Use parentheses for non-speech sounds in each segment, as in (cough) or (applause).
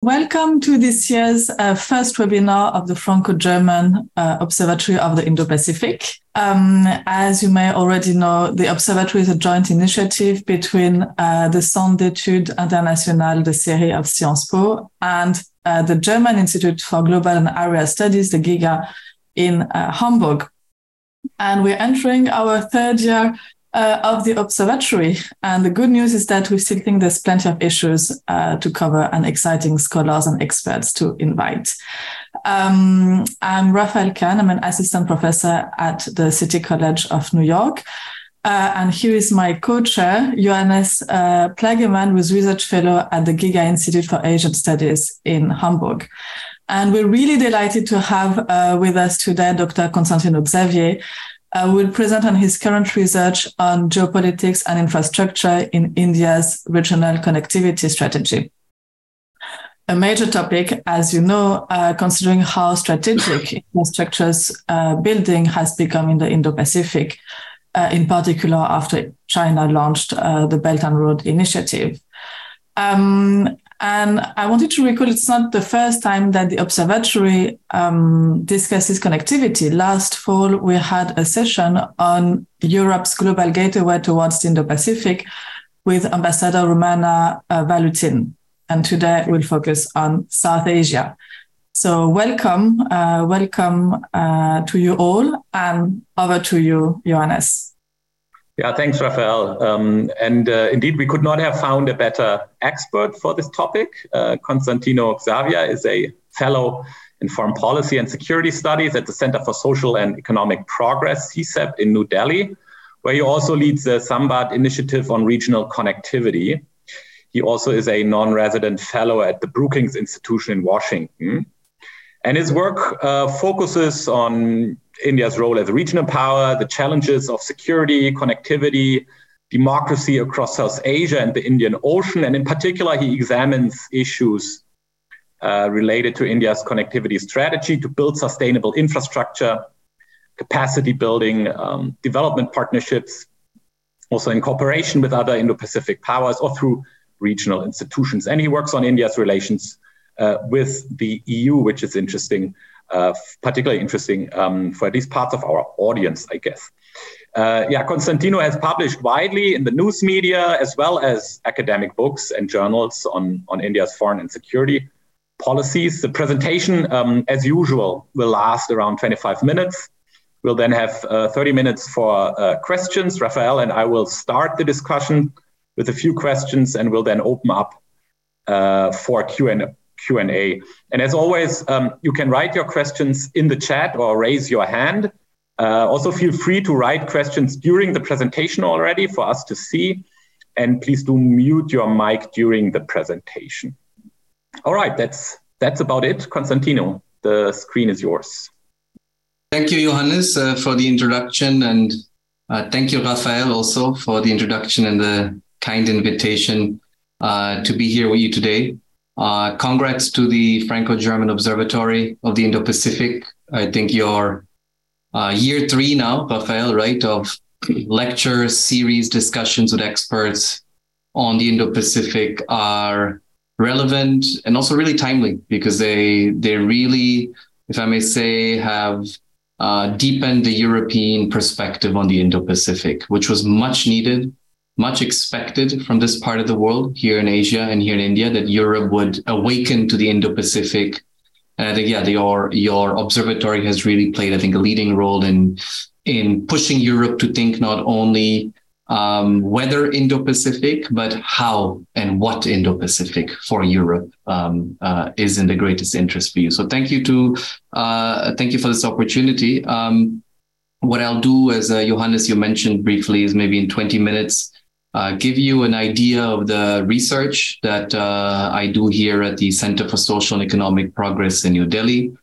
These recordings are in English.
Welcome to this year's uh, first webinar of the Franco-German uh, Observatory of the Indo-Pacific. Um, as you may already know, the observatory is a joint initiative between uh, the Centre d'études internationales de CERI of Sciences Po and uh, the German Institute for Global and Area Studies, the GIGA, in uh, Hamburg. And we're entering our third year uh, of the observatory. And the good news is that we still think there's plenty of issues uh, to cover and exciting scholars and experts to invite. Um, I'm Raphaëlle Khan. I'm an assistant professor at the City College of New York. Uh, and here is my co-chair, Johannes uh, Plagemann, who's research fellow at the GIGA Institute for Asian Studies in Hamburg. And we're really delighted to have uh, with us today Dr. Constantino Xavier, uh, will present on his current research on geopolitics and infrastructure in India's regional connectivity strategy. A major topic, as you know, uh, considering how strategic (coughs) infrastructures uh, building has become in the Indo-Pacific, uh, in particular after China launched uh, the Belt and Road Initiative. Um, and I wanted to recall it's not the first time that the observatory um, discusses connectivity. Last fall, we had a session on Europe's global gateway towards the Indo-Pacific with Ambassador Romana uh, Vlahutin. And today we'll focus on South Asia. So welcome, uh, welcome uh, to you all, and over to you, Johannes. Yeah, thanks, Raphaëlle. Um, and uh, indeed, we could not have found a better expert for this topic. Uh, Constantino Xavier is a fellow in foreign policy and security studies at the Center for Social and Economic Progress, CSEP, in New Delhi, where he also leads the Sambandh Initiative on Regional Connectivity. He also is a non resident fellow at the Brookings Institution in Washington. And his work uh, focuses on India's role as a regional power, the challenges of security, connectivity, democracy across South Asia and the Indian Ocean. And in particular, he examines issues uh, related to India's connectivity strategy to build sustainable infrastructure, capacity building, um, development partnerships, also in cooperation with other Indo Pacific powers or through regional institutions. And he works on India's relations uh, with the EU, which is interesting uh, particularly interesting um, for these parts of our audience, I guess. Uh, yeah, Constantino has published widely in the news media as well as academic books and journals on, on India's foreign and security policies. The presentation, um, as usual, will last around 25 minutes. We'll then have uh, 30 minutes for uh, questions. Raphaëlle and I will start the discussion with a few questions and we'll then open up uh, for Q&A Q&A. And as always, um, you can write your questions in the chat or raise your hand. Uh, also feel free to write questions during the presentation already for us to see. And please do mute your mic during the presentation. All right, that's, that's about it. Constantino, the screen is yours. Thank you, Johannes, uh, for the introduction. And uh, thank you, Raphaëlle, also for the introduction and the kind invitation uh, to be here with you today. Uh, congrats to the Franco-German Observatory of the Indo-Pacific. I think you're uh, year three now, Raphaëlle, right, of (clears throat) lectures, series, discussions with experts on the Indo-Pacific are relevant and also really timely because they they really, if I may say, have uh, deepened the European perspective on the Indo-Pacific, which was much needed much expected from this part of the world here in Asia and here in India that Europe would awaken to the Indo-Pacific. And I think, yeah, your your observatory has really played, I think, a leading role in in pushing Europe to think not only um, whether Indo-Pacific, but how and what Indo-Pacific for Europe um, uh, is in the greatest interest for you. So thank you to uh, thank you for this opportunity. Um, what I'll do, as uh, Johannes you mentioned briefly, is maybe in 20 minutes uh, give you an idea of the research that uh, I do here at the Center for Social and Economic Progress in New Delhi.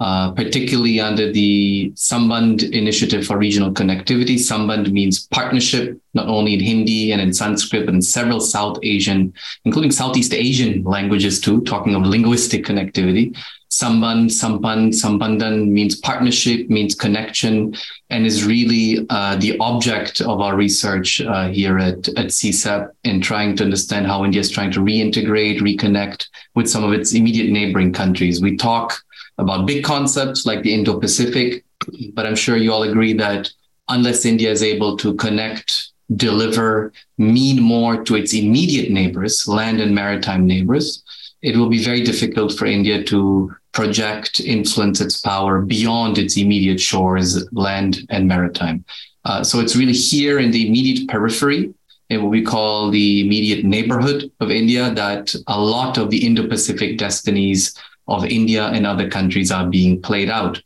Uh, particularly under the Sambandh Initiative for Regional Connectivity. Sambandh means partnership, not only in Hindi and in Sanskrit, but in several South Asian, including Southeast Asian languages too, talking of linguistic connectivity. Samband, Sampan, Sambandan means partnership, means connection, and is really uh, the object of our research uh, here at, at CSEP in trying to understand how India is trying to reintegrate, reconnect with some of its immediate neighboring countries. We talk about big concepts like the Indo Pacific. But I'm sure you all agree that unless India is able to connect, deliver, mean more to its immediate neighbors, land and maritime neighbors, it will be very difficult for India to project, influence its power beyond its immediate shores, land and maritime. Uh, so it's really here in the immediate periphery, in what we call the immediate neighborhood of India, that a lot of the Indo Pacific destinies of India and other countries are being played out.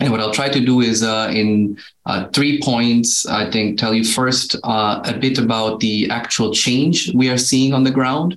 And what I'll try to do is uh, in uh, three points, I think, tell you first uh, a bit about the actual change we are seeing on the ground,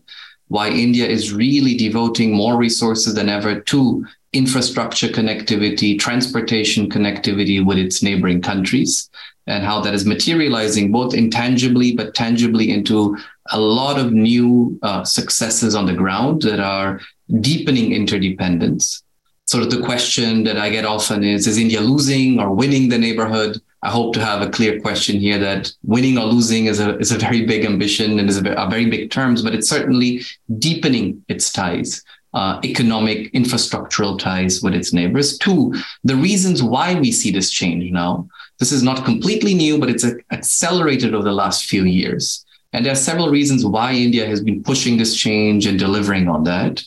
why India is really devoting more resources than ever to infrastructure connectivity, transportation connectivity with its neighboring countries, and how that is materializing both intangibly but tangibly into a lot of new uh, successes on the ground that are deepening interdependence. Sort of the question that I get often is Is India losing or winning the neighborhood? I hope to have a clear question here that winning or losing is a, is a very big ambition and is a, a very big terms, but it's certainly deepening its ties. Uh, economic infrastructural ties with its neighbors. Two, the reasons why we see this change now. This is not completely new, but it's accelerated over the last few years. And there are several reasons why India has been pushing this change and delivering on that.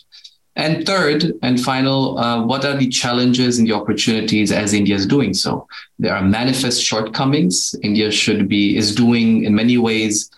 And third and final, uh, what are the challenges and the opportunities as India is doing so? There are manifest shortcomings. India should be, is doing in many ways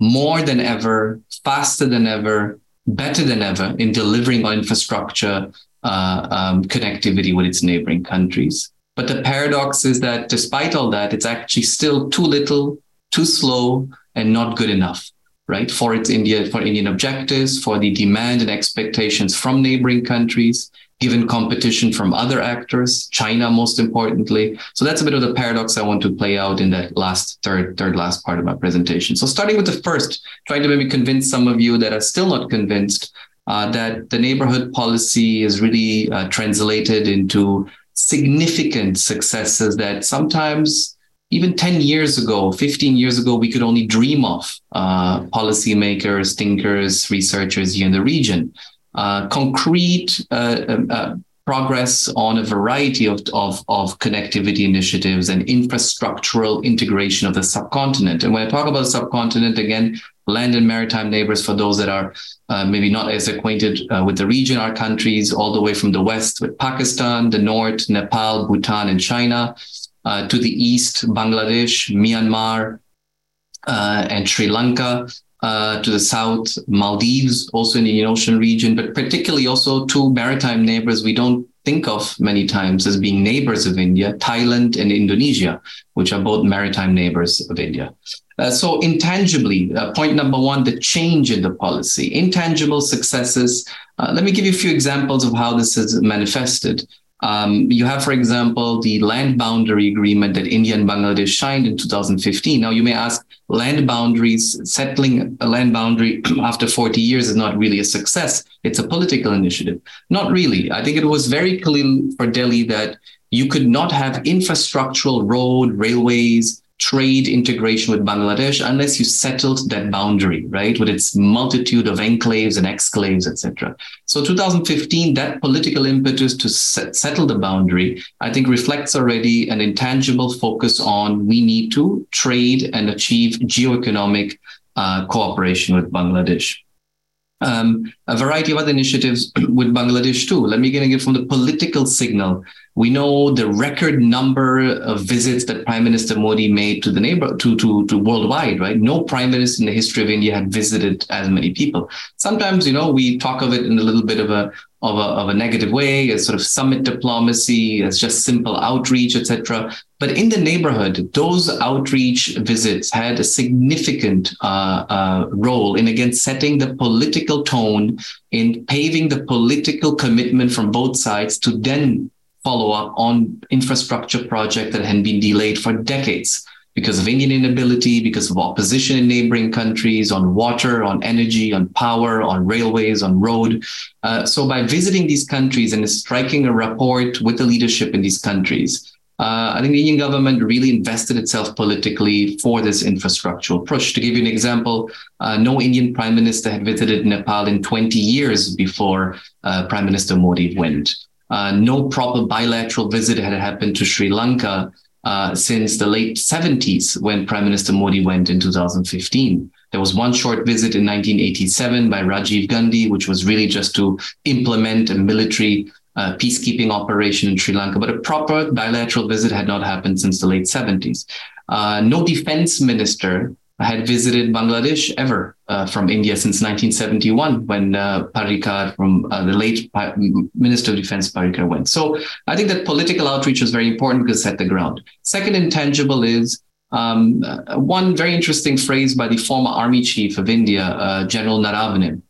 more than ever, faster than ever, better than ever in delivering on infrastructure uh, um, connectivity with its neighboring countries. But the paradox is that despite all that, it's actually still too little, too slow, and not good enough right? For its India, for Indian objectives, for the demand and expectations from neighboring countries, given competition from other actors, China most importantly. So that's a bit of the paradox I want to play out in that last third, third last part of my presentation. So starting with the first, trying to maybe convince some of you that are still not convinced uh, that the neighborhood policy is really uh, translated into significant successes that sometimes even 10 years ago, 15 years ago, we could only dream of uh, policymakers, thinkers, researchers here in the region. Uh, concrete uh, um, uh, progress on a variety of, of, of, connectivity initiatives and infrastructural integration of the subcontinent. And when I talk about the subcontinent, again, land and maritime neighbors, for those that are uh, maybe not as acquainted uh, with the region, our countries all the way from the west with Pakistan, the north, Nepal, Bhutan, and China uh, to the east, Bangladesh, Myanmar, uh, and Sri Lanka. Uh, to the south, Maldives, also in the Indian Ocean region, but particularly also two maritime neighbors we don't think of many times as being neighbors of India, Thailand and Indonesia, which are both maritime neighbors of India. Uh, so intangibly, uh, point number one, the change in the policy, intangible successes. Uh, let me give you a few examples of how this is manifested. Um, you have, for example, the land boundary agreement that India and Bangladesh signed in 2015. Now, you may ask, land boundaries, settling a land boundary (clears throat) after 40 years is not really a success. It's a political initiative. Not really. I think it was very clear for Delhi that you could not have infrastructural road, railways, trade integration with Bangladesh unless you settled that boundary, right, with its multitude of enclaves and exclaves, etc. So 2015, that political impetus to set, settle the boundary, I think reflects already an intangible focus on we need to trade and achieve geoeconomic uh, cooperation with Bangladesh. Um, a variety of other initiatives (clears throat) with Bangladesh too. Let me get it from the political signal we know the record number of visits that Prime Minister Modi made to the neighbor to, to, to worldwide, right? No prime minister in the history of India had visited as many people. Sometimes, you know, we talk of it in a little bit of a of a, of a negative way, as sort of summit diplomacy, as just simple outreach, etc. But in the neighborhood, those outreach visits had a significant uh, uh, role in again setting the political tone, in paving the political commitment from both sides to then follow up on infrastructure projects that had been delayed for decades because of Indian inability, because of opposition in neighboring countries on water, on energy, on power, on railways, on road. Uh, so by visiting these countries and striking a rapport with the leadership in these countries, uh, I think the Indian government really invested itself politically for this infrastructural push. To give you an example, uh, no Indian prime minister had visited Nepal in 20 years before uh, Prime Minister Modi went. Uh, no proper bilateral visit had happened to Sri Lanka uh, since the late 70s when Prime Minister Modi went in 2015. There was one short visit in 1987 by Rajiv Gandhi, which was really just to implement a military uh, peacekeeping operation in Sri Lanka, but a proper bilateral visit had not happened since the late 70s. Uh, no defense minister had visited Bangladesh ever uh, from India since 1971 when uh, Parrikar from uh, the late Minister of Defense Parrikar went. So I think that political outreach was very important because set the ground. Second intangible is um, one very interesting phrase by the former army chief of India, uh, General Naravane.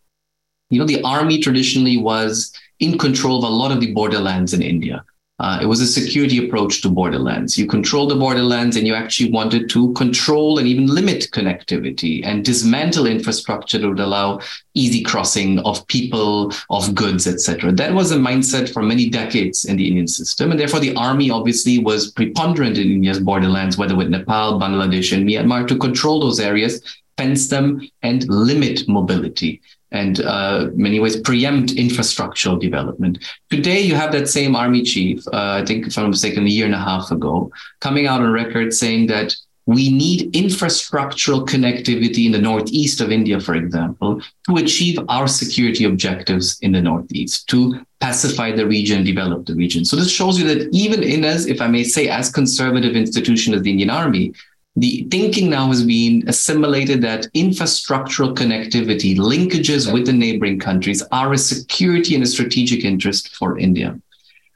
You know, the army traditionally was in control of a lot of the borderlands in India. Uh, it was a security approach to borderlands. You control the borderlands and you actually wanted to control and even limit connectivity and dismantle infrastructure that would allow easy crossing of people, of goods, etc. That was a mindset for many decades in the Indian system. And therefore, the army obviously was preponderant in India's borderlands, whether with Nepal, Bangladesh, and Myanmar, to control those areas, fence them, and limit mobility and uh, many ways preempt infrastructural development. Today, you have that same army chief, uh, I think, if I'm mistaken, a year and a half ago, coming out on record saying that we need infrastructural connectivity in the northeast of India, for example, to achieve our security objectives in the northeast, to pacify the region, develop the region. So this shows you that even in as, if I may say, as conservative institution as the Indian Army, the thinking now has been assimilated that infrastructural connectivity, linkages with the neighboring countries are a security and a strategic interest for India.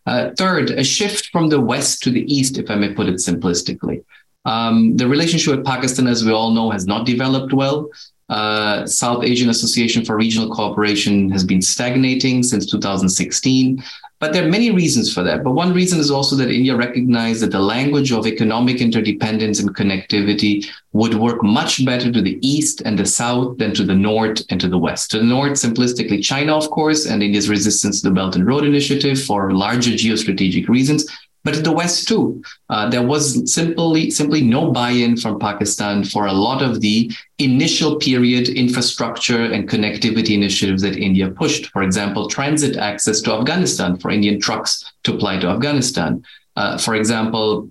Uh, third, a shift from the west to the east, if I may put it simplistically. Um, the relationship with Pakistan, as we all know, has not developed well. Uh, South Asian Association for Regional Cooperation has been stagnating since 2016. But there are many reasons for that. But one reason is also that India recognized that the language of economic interdependence and connectivity would work much better to the east and the south than to the north and to the west. To the north, simplistically, China, of course, and India's resistance to the Belt and Road Initiative for larger geostrategic reasons but in the West too. Uh, there was simply simply no buy-in from Pakistan for a lot of the initial period infrastructure and connectivity initiatives that India pushed. For example, transit access to Afghanistan for Indian trucks to apply to Afghanistan. Uh, for example,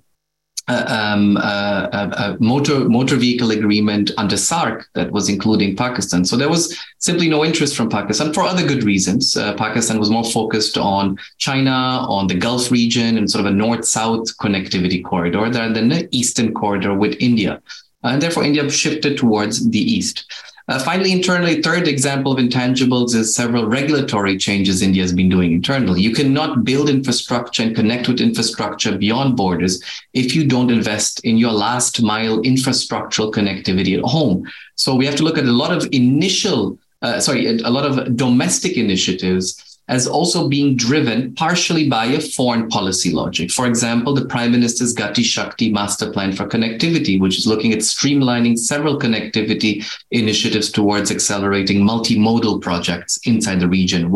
um, uh, a, a, motor motor vehicle agreement under SAARC that was including Pakistan. So there was simply no interest from Pakistan for other good reasons. Uh, Pakistan was more focused on China, on the Gulf region, and sort of a north-south connectivity corridor than the eastern corridor with India. And therefore, India shifted towards the east. Uh, finally, internally, third example of intangibles is several regulatory changes India has been doing internally. You cannot build infrastructure and connect with infrastructure beyond borders if you don't invest in your last mile infrastructural connectivity at home. So we have to look at a lot of initial, uh, sorry, a lot of domestic initiatives as also being driven partially by a foreign policy logic. For example, the Prime Minister's Gati Shakti Master Plan for Connectivity, which is looking at streamlining several connectivity initiatives towards accelerating multimodal projects inside the region,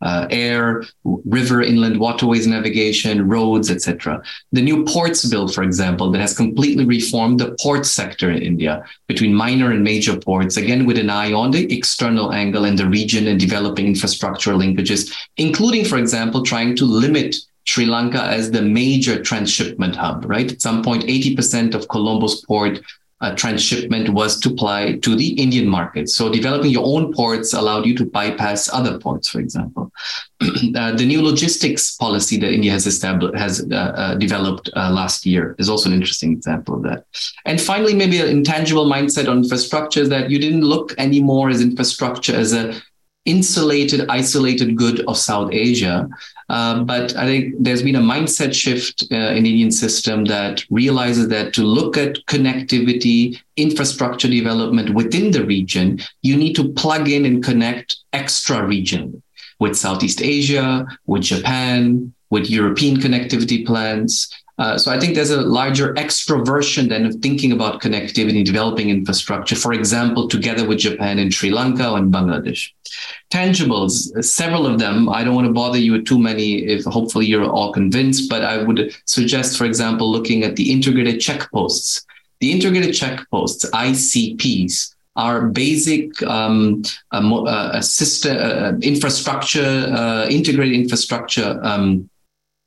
uh, air, river, inland waterways navigation, roads, etc. The new ports bill, for example, that has completely reformed the port sector in India between minor and major ports, again with an eye on the external angle and the region and developing infrastructure linkages including, for example, trying to limit Sri Lanka as the major transshipment hub, right? At some point, 80% of Colombo's port uh, transshipment was to apply to the Indian market. So developing your own ports allowed you to bypass other ports, for example. (clears throat) uh, the new logistics policy that India has established has uh, uh developed uh, last year is also an interesting example of that. And finally, maybe an intangible mindset on infrastructure that you didn't look anymore as infrastructure as a insulated, isolated good of South Asia. Uh, but I think there's been a mindset shift uh, in the Indian system that realizes that to look at connectivity, infrastructure development within the region, you need to plug in and connect extra region with Southeast Asia, with Japan, with European connectivity plans. Uh, so I think there's a larger extroversion than of thinking about connectivity, developing infrastructure, for example, together with Japan and Sri Lanka and Bangladesh. Tangibles, several of them. I don't want to bother you with too many if hopefully you're all convinced, but I would suggest, for example, looking at the integrated checkposts. The integrated checkposts, ICPs, are basic um, system, infrastructure, uh, integrated infrastructure um,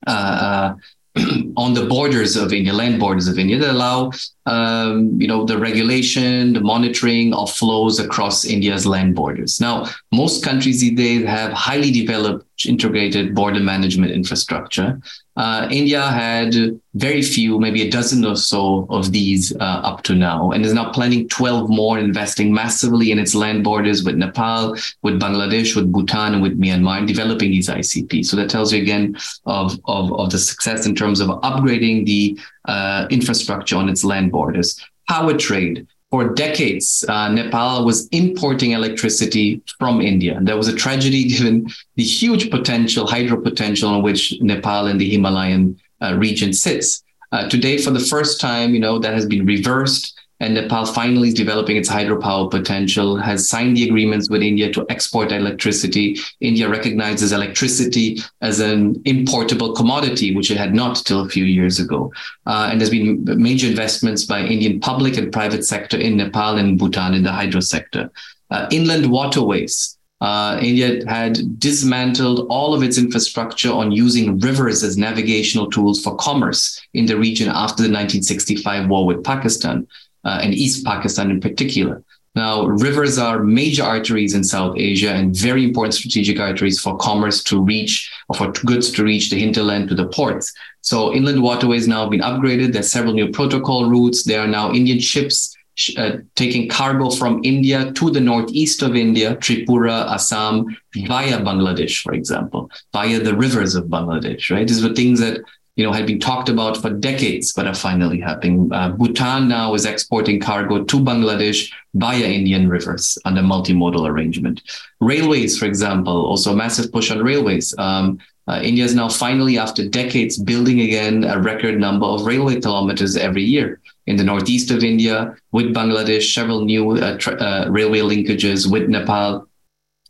uh, uh, (clears throat) on the borders of India, land borders of India, that allow um, you know the regulation, the monitoring of flows across India's land borders. Now, most countries these days have highly developed integrated border management infrastructure, uh, India had very few, maybe a dozen or so of these uh, up to now, and is now planning 12 more, investing massively in its land borders with Nepal, with Bangladesh, with Bhutan, and with Myanmar, developing these ICP. So that tells you again of, of, of the success in terms of upgrading the uh, infrastructure on its land borders. Power trade, for decades, uh, Nepal was importing electricity from India. And that was a tragedy (laughs) given the huge potential, hydro potential on which Nepal and the Himalayan uh, region sits. Uh, today, for the first time, you know, that has been reversed and Nepal finally is developing its hydropower potential, has signed the agreements with India to export electricity. India recognizes electricity as an importable commodity, which it had not till a few years ago. Uh, and there's been major investments by Indian public and private sector in Nepal and Bhutan in the hydro sector. Uh, inland waterways. Uh, India had dismantled all of its infrastructure on using rivers as navigational tools for commerce in the region after the 1965 war with Pakistan uh, and East Pakistan in particular. Now, rivers are major arteries in South Asia and very important strategic arteries for commerce to reach or for goods to reach the hinterland to the ports. So inland waterways now have been upgraded. There's several new protocol routes. There are now Indian ships uh, taking cargo from India to the northeast of India, Tripura, Assam, via Bangladesh, for example, via the rivers of Bangladesh, right? These were things that you know, had been talked about for decades, but are finally happening. Uh, Bhutan now is exporting cargo to Bangladesh via Indian rivers under multimodal arrangement. Railways, for example, also a massive push on railways. Um, uh, India is now finally, after decades, building again a record number of railway kilometers every year. In the northeast of India, with Bangladesh, several new uh, uh, railway linkages with Nepal.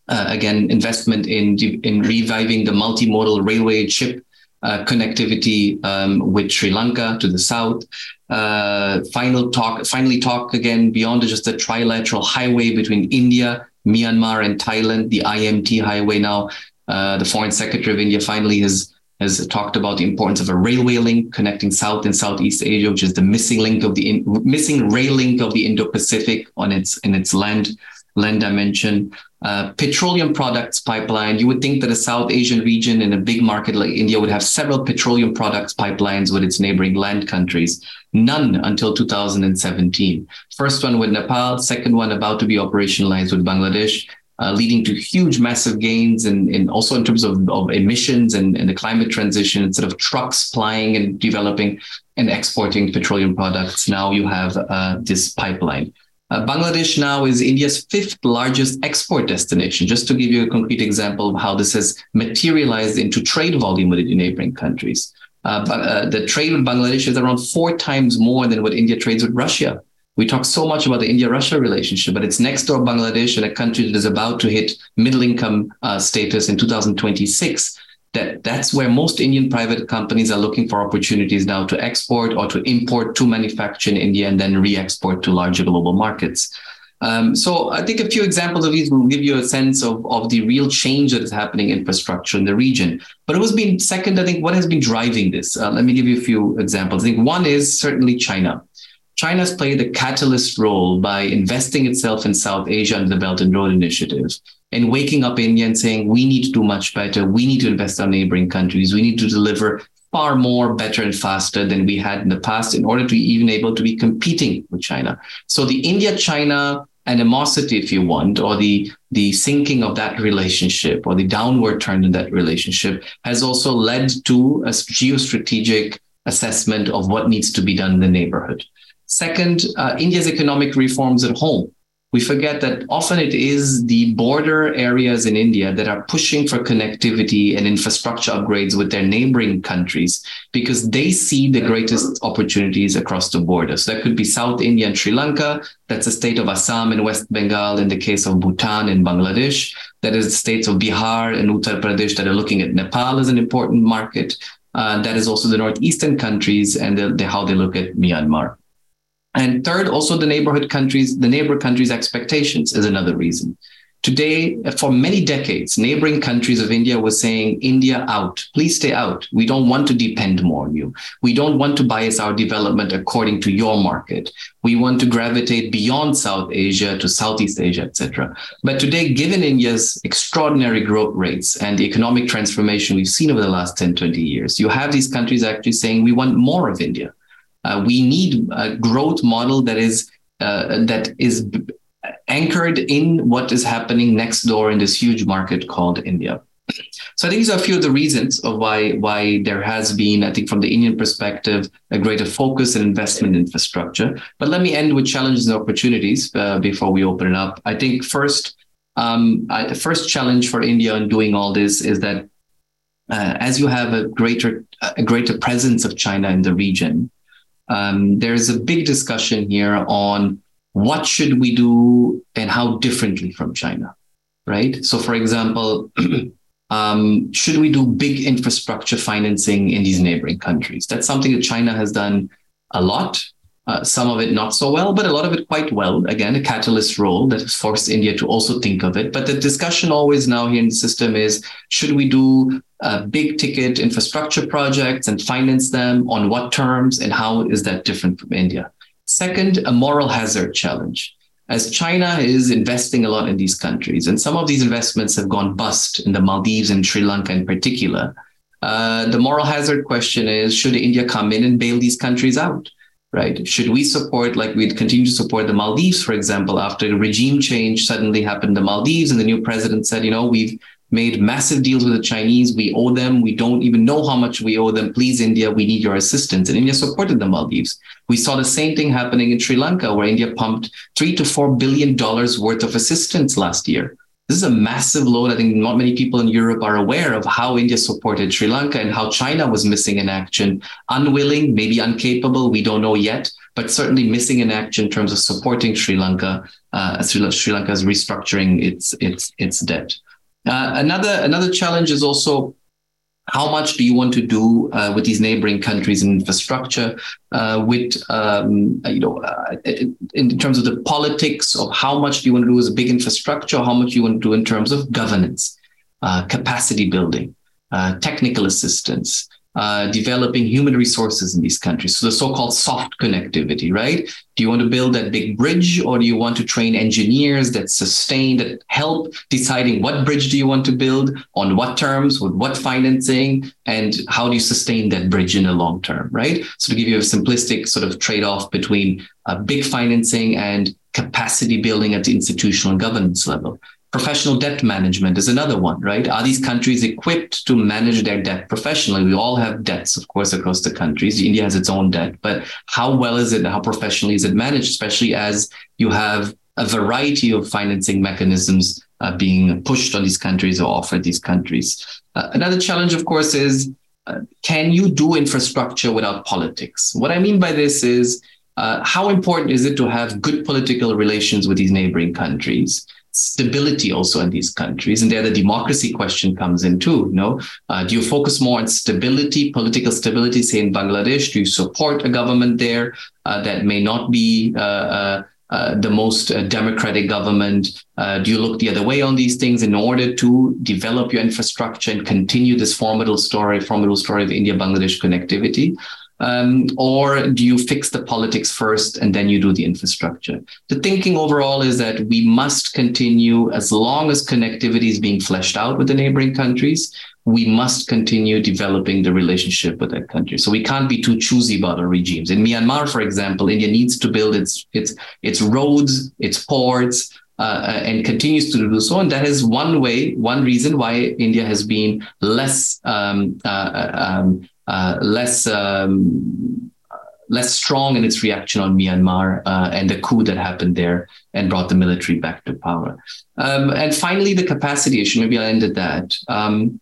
Uh, again, investment in in reviving the multimodal railway ship connectivity um, with Sri Lanka to the south. Uh, final talk, finally talk again beyond just the trilateral highway between India, Myanmar, and Thailand, the IMT highway. Now, uh, the Foreign Secretary of India finally has has talked about the importance of a railway link connecting South and Southeast Asia, which is the missing link of the in, missing rail link of the Indo-Pacific on its in its land land dimension. Uh, petroleum products pipeline. You would think that a South Asian region in a big market like India would have several petroleum products pipelines with its neighboring land countries. None until 2017. First one with Nepal, second one about to be operationalized with Bangladesh. Uh, leading to huge, massive gains, and in, in, also in terms of, of emissions and, and, the climate transition. Instead of trucks plying and developing and exporting petroleum products, now you have uh, this pipeline. Uh, Bangladesh now is India's fifth largest export destination. Just to give you a concrete example of how this has materialized into trade volume with neighboring countries. Uh, uh, the trade with Bangladesh is around four times more than what India trades with Russia. We talk so much about the India-Russia relationship, but it's next door Bangladesh and a country that is about to hit middle income uh, status in 2026 that that's where most Indian private companies are looking for opportunities now to export or to import to manufacture in India and then re-export to larger global markets. Um, so I think a few examples of these will give you a sense of, of the real change that is happening in infrastructure in the region. But it was been second, I think, what has been driving this? Uh, let me give you a few examples. I think one is certainly China. China's played a catalyst role by investing itself in South Asia under the Belt and Road Initiative and waking up India and saying, we need to do much better. We need to invest in neighboring countries. We need to deliver far more, better, and faster than we had in the past in order to be even able to be competing with China. So the India China animosity, if you want, or the, the sinking of that relationship or the downward turn in that relationship has also led to a geostrategic assessment of what needs to be done in the neighborhood. Second, uh, India's economic reforms at home we forget that often it is the border areas in India that are pushing for connectivity and infrastructure upgrades with their neighboring countries because they see the greatest opportunities across the border. So that could be South India and Sri Lanka. That's the state of Assam and West Bengal in the case of Bhutan and Bangladesh. That is the states of Bihar and Uttar Pradesh that are looking at Nepal as an important market. Uh, that is also the northeastern countries and the, the, how they look at Myanmar. And third, also the neighborhood countries, the neighbor countries' expectations is another reason. Today, for many decades, neighboring countries of India were saying, India out, please stay out. We don't want to depend more on you. We don't want to bias our development according to your market. We want to gravitate beyond South Asia to Southeast Asia, etc. But today, given India's extraordinary growth rates and the economic transformation we've seen over the last 10, 20 years, you have these countries actually saying, we want more of India. Uh, we need a growth model that is uh, that is anchored in what is happening next door in this huge market called India. So I think these are a few of the reasons of why why there has been, I think, from the Indian perspective, a greater focus and investment in infrastructure. But let me end with challenges and opportunities uh, before we open it up. I think first, um, I, the first challenge for India in doing all this is that uh, as you have a greater a greater presence of China in the region, um, there's a big discussion here on what should we do and how differently from China, right? So, for example, (clears throat) um, should we do big infrastructure financing in these neighboring countries? That's something that China has done a lot. Uh, some of it not so well, but a lot of it quite well. Again, a catalyst role that has forced India to also think of it. But the discussion always now here in the system is should we do uh, big ticket infrastructure projects and finance them on what terms and how is that different from India? Second, a moral hazard challenge. As China is investing a lot in these countries, and some of these investments have gone bust in the Maldives and Sri Lanka in particular, uh, the moral hazard question is should India come in and bail these countries out? Right? Should we support, like we'd continue to support the Maldives, for example, after the regime change suddenly happened the Maldives and the new president said, you know, we've made massive deals with the Chinese. We owe them. We don't even know how much we owe them. Please, India, we need your assistance. And India supported the Maldives. We saw the same thing happening in Sri Lanka, where India pumped three to four billion dollars worth of assistance last year. This is a massive load. I think not many people in Europe are aware of how India supported Sri Lanka and how China was missing in action, unwilling, maybe incapable. We don't know yet, but certainly missing in action in terms of supporting Sri Lanka. Uh, Sri, Sri Lanka is restructuring its its its debt. Uh, another another challenge is also how much do you want to do uh, with these neighboring countries in infrastructure uh, with um, you know uh, in terms of the politics of how much do you want to do as a big infrastructure how much you want to do in terms of governance uh, capacity building uh, technical assistance uh, developing human resources in these countries. So the so-called soft connectivity, right? Do you want to build that big bridge or do you want to train engineers that sustain, that help deciding what bridge do you want to build, on what terms, with what financing, and how do you sustain that bridge in the long term, right? So to give you a simplistic sort of trade-off between uh, big financing and capacity building at the institutional governance level. Professional debt management is another one, right? Are these countries equipped to manage their debt professionally? We all have debts, of course, across the countries. India has its own debt, but how well is it? How professionally is it managed? Especially as you have a variety of financing mechanisms uh, being pushed on these countries or offered these countries. Uh, another challenge, of course, is uh, can you do infrastructure without politics? What I mean by this is uh, how important is it to have good political relations with these neighboring countries? Stability also in these countries. And there the democracy question comes in too. You know, uh, do you focus more on stability, political stability, say in Bangladesh? Do you support a government there uh, that may not be uh, uh, uh the most democratic government? do you look the other way on these things in order to develop your infrastructure and continue this formidable story, formidable story of India-Bangladesh connectivity? Um, or do you fix the politics first and then you do the infrastructure? The thinking overall is that we must continue as long as connectivity is being fleshed out with the neighboring countries. We must continue developing the relationship with that country. So we can't be too choosy about our regimes. In Myanmar, for example, India needs to build its its its roads, its ports, uh, and continues to do so. And that is one way, one reason why India has been less um, uh, uh um, uh, less um, less strong in its reaction on Myanmar uh, and the coup that happened there and brought the military back to power. Um, and finally, the capacity issue. Maybe I'll end at that. Um,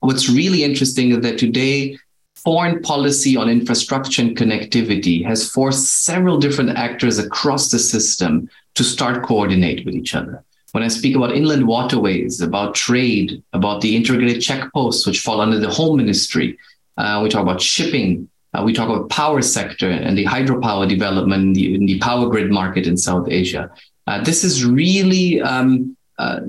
what's really interesting is that today, foreign policy on infrastructure and connectivity has forced several different actors across the system to start coordinate with each other. When I speak about inland waterways, about trade, about the integrated checkposts, which fall under the Home Ministry, uh, we talk about shipping, uh, we talk about power sector and the hydropower development in the, in the power grid market in South Asia. Uh, this is really um, uh,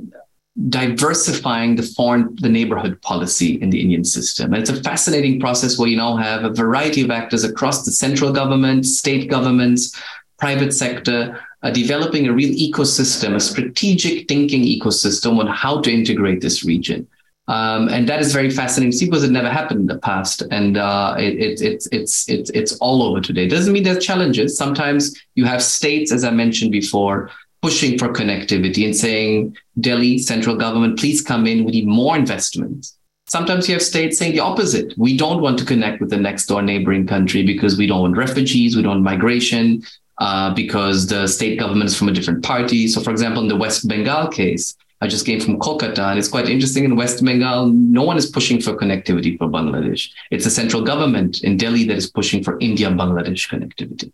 diversifying the foreign, the neighborhood policy in the Indian system. And it's a fascinating process where you now have a variety of actors across the central government, state governments, private sector, uh, developing a real ecosystem, a strategic thinking ecosystem on how to integrate this region. Um, and that is very fascinating to see because it never happened in the past, and uh, it, it, it's it's it's it's all over today. It doesn't mean there's challenges. Sometimes you have states, as I mentioned before, pushing for connectivity and saying, Delhi central government, please come in. We need more investment. Sometimes you have states saying the opposite. We don't want to connect with the next door neighboring country because we don't want refugees, we don't want migration, uh, because the state government is from a different party. So, for example, in the West Bengal case, I just came from Kolkata, and it's quite interesting. In West Bengal, no one is pushing for connectivity for Bangladesh. It's the central government in Delhi that is pushing for India-Bangladesh connectivity.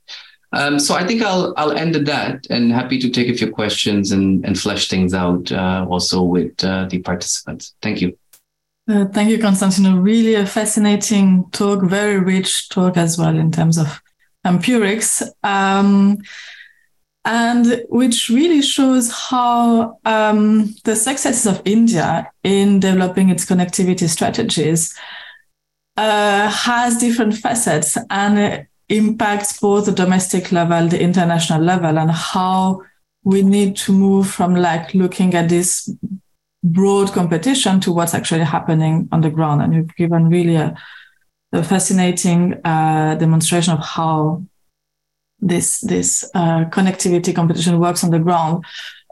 Um, so I think I'll I'll end at that, and happy to take a few questions and and flesh things out uh, also with uh, the participants. Thank you. Uh, thank you, Constantino. Really a fascinating talk, very rich talk as well in terms of empirics. Um, and which really shows how um, the successes of India in developing its connectivity strategies uh, has different facets and impacts both the domestic level, the international level, and how we need to move from like looking at this broad competition to what's actually happening on the ground. And you've given really a, a fascinating uh, demonstration of how this this uh, connectivity competition works on the ground.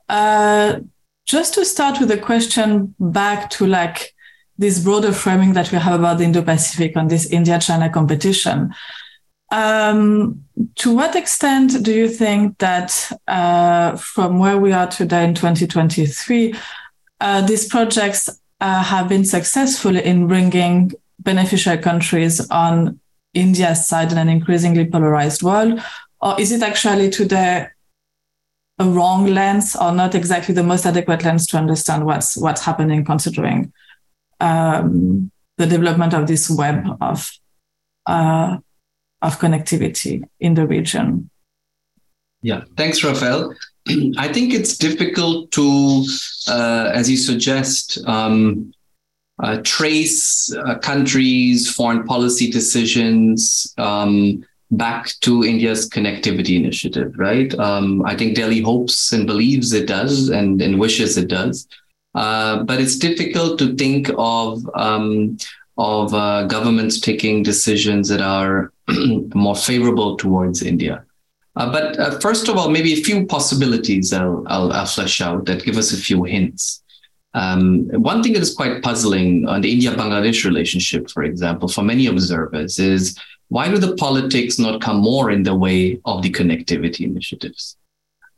Uh, just to start with a question back to like this broader framing that we have about the Indo-Pacific on this India-China competition. Um, to what extent do you think that uh, from where we are today in 2023, uh, these projects uh, have been successful in bringing beneficial countries on India's side in an increasingly polarized world? Or is it actually today a wrong lens or not exactly the most adequate lens to understand what's what's happening considering um, the development of this web of uh, of connectivity in the region. Yeah, thanks, Raphaëlle. (clears throat) I think it's difficult to, uh, as you suggest, um, uh, trace uh, countries' foreign policy decisions um, back to India's connectivity initiative, right? Um, I think Delhi hopes and believes it does and, and wishes it does. Uh, but it's difficult to think of um, of uh, governments taking decisions that are (clears throat) more favorable towards India. Uh, but uh, first of all, maybe a few possibilities I'll, I'll, I'll, flesh out that give us a few hints. Um, one thing that is quite puzzling on the India-Bangladesh relationship, for example, for many observers, is why do the politics not come more in the way of the connectivity initiatives?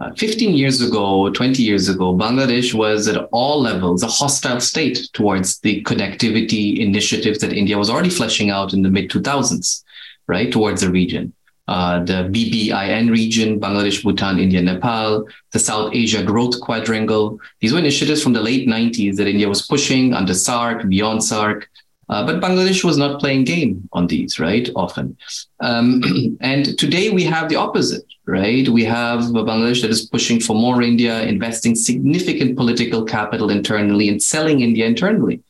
Uh, 15 years ago, 20 years ago, Bangladesh was at all levels a hostile state towards the connectivity initiatives that India was already fleshing out in the mid 2000s, right, towards the region. Uh, the BBIN region, Bangladesh, Bhutan, India, Nepal, the South Asia Growth Quadrangle. These were initiatives from the late 90s that India was pushing under SAARC, beyond SAARC, uh, but Bangladesh was not playing game on these, right? Often. Um, (clears throat) and today we have the opposite, right? We have Bangladesh that is pushing for more India, investing significant political capital internally and selling India internally,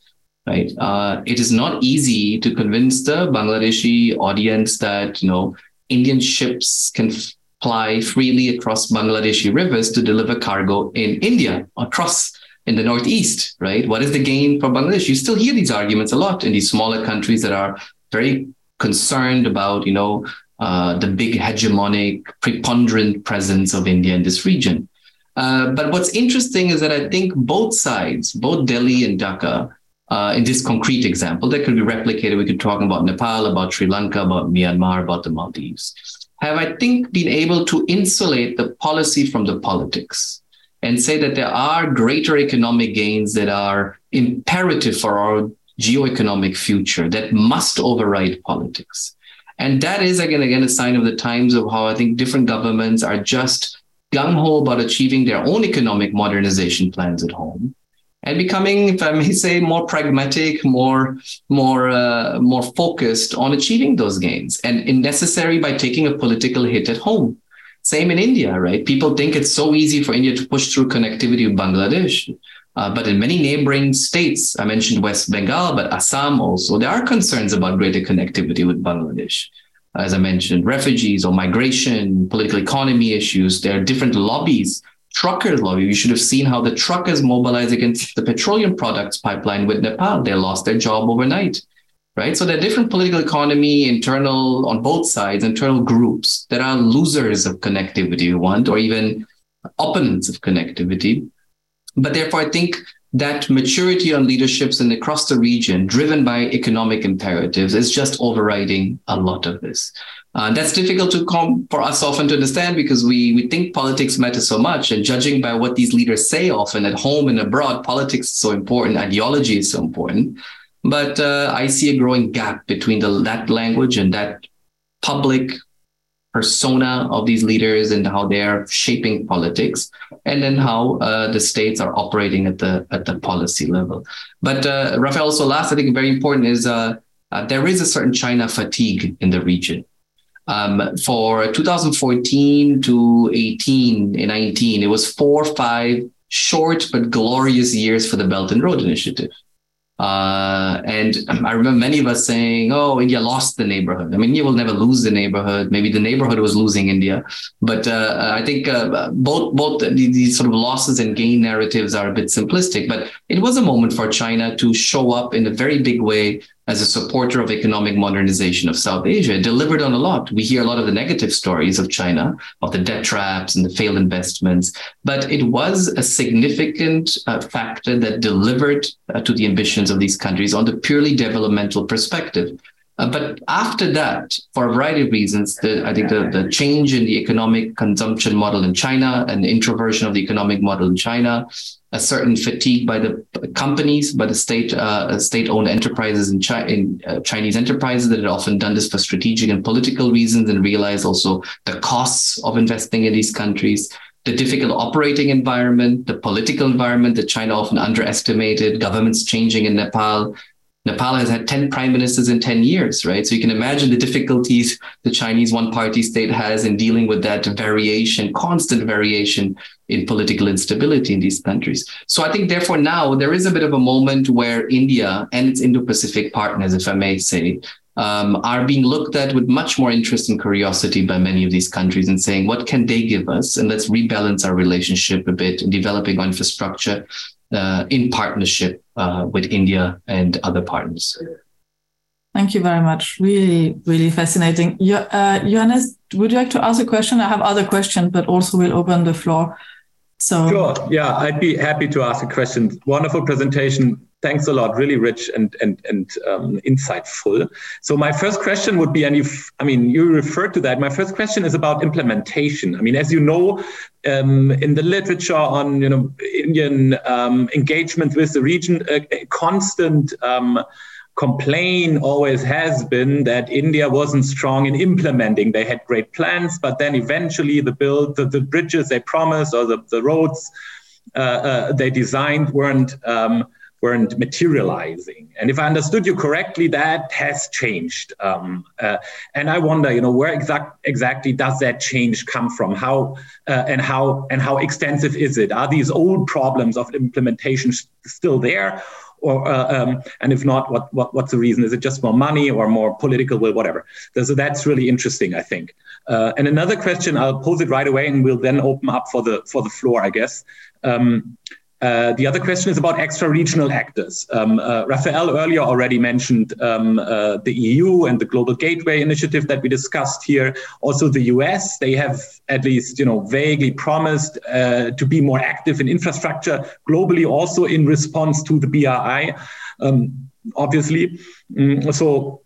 right? Uh, it is not easy to convince the Bangladeshi audience that, you know, Indian ships can fly freely across Bangladeshi rivers to deliver cargo in India across in the Northeast, right? What is the gain for Bangladesh? You still hear these arguments a lot in these smaller countries that are very concerned about, you know, uh, the big hegemonic, preponderant presence of India in this region. Uh, but what's interesting is that I think both sides, both Delhi and Dhaka, uh, in this concrete example that could be replicated. We could talk about Nepal, about Sri Lanka, about Myanmar, about the Maldives. Have I think been able to insulate the policy from the politics and say that there are greater economic gains that are imperative for our geoeconomic future that must override politics. And that is again again a sign of the times of how I think different governments are just gung ho about achieving their own economic modernization plans at home and becoming, if I may say, more pragmatic, more more uh, more focused on achieving those gains, and necessary by taking a political hit at home. Same in India, right? People think it's so easy for India to push through connectivity with Bangladesh. Uh, but in many neighboring states, I mentioned West Bengal, but Assam also, there are concerns about greater connectivity with Bangladesh. As I mentioned, refugees or migration, political economy issues, there are different lobbies truckers lobby. You should have seen how the truckers mobilized against the petroleum products pipeline with Nepal. They lost their job overnight, right? So there are different political economy, internal on both sides, internal groups that are losers of connectivity, you want, or even opponents of connectivity. But therefore, I think that maturity on leaderships and across the region, driven by economic imperatives, is just overriding a lot of this. Uh, that's difficult to com- for us often to understand because we we think politics matter so much, and judging by what these leaders say often at home and abroad, politics is so important, ideology is so important. But uh, I see a growing gap between the, that language and that public persona of these leaders and how they are shaping politics, and then how uh, the states are operating at the at the policy level. But uh, Raphaëlle, also last, I think very important is uh, uh there is a certain China fatigue in the region. Um, for 2014 to 18 and 19, it was four or five short but glorious years for the Belt and Road Initiative. Uh, and I remember many of us saying, "Oh, India lost the neighborhood." I mean, India will never lose the neighborhood. Maybe the neighborhood was losing India, but uh, I think uh, both both these sort of losses and gain narratives are a bit simplistic. But it was a moment for China to show up in a very big way as a supporter of economic modernization of South Asia. Delivered on a lot. We hear a lot of the negative stories of China, of the debt traps and the failed investments, but it was a significant uh, factor that delivered uh, to the ambitions of these countries on the purely developmental perspective. Uh, but after that, for a variety of reasons, the, I think the, the change in the economic consumption model in China and the introversion of the economic model in China, a certain fatigue by the companies, by the state uh, state-owned enterprises in, Chi- in uh, Chinese enterprises that had often done this for strategic and political reasons and realized also the costs of investing in these countries the difficult operating environment, the political environment that China often underestimated, governments changing in Nepal, Nepal has had 10 prime ministers in 10 years, right? So you can imagine the difficulties the Chinese one party state has in dealing with that variation, constant variation in political instability in these countries. So I think, therefore, now there is a bit of a moment where India and its Indo Pacific partners, if I may say, um, are being looked at with much more interest and curiosity by many of these countries and saying, what can they give us? And let's rebalance our relationship a bit in developing infrastructure in partnership uh, with India and other partners. Thank you very much. Really, really fascinating. Uh, Johannes, would you like to ask a question? I have other questions, but also we'll open the floor. So sure, yeah, I'd be happy to ask a question. Wonderful presentation. Thanks a lot. Really rich and and and um, insightful. So my first question would be and you i mean you referred to that. My first question is about implementation. I mean as you know um, in the literature on you know indian um, engagement with the region a, a constant um, complaint always has been that India wasn't strong in implementing. They had great plans, but then eventually the build, the, the bridges they promised or the, the roads uh, uh, they designed weren't um, weren't materializing. And if I understood you correctly, that has changed. Um, uh, and I wonder, you know, where exact, exactly does that change come from? How uh, and how and how extensive is it? Are these old problems of implementation still there? Or, uh, um, and if not, what, what what's the reason? Is it just more money or more political will, whatever? So that's really interesting, I think. Uh, and another question, I'll pose it right away, and we'll then open up for the for the floor, I guess. Um, uh, the other question is about extra-regional actors. Um, uh, Raphaëlle earlier already mentioned um, uh, the EU and the Global Gateway Initiative that we discussed here. Also, the US, they have at least, you know, vaguely promised uh, to be more active in infrastructure globally, also in response to the BRI. um, obviously. Mm, so,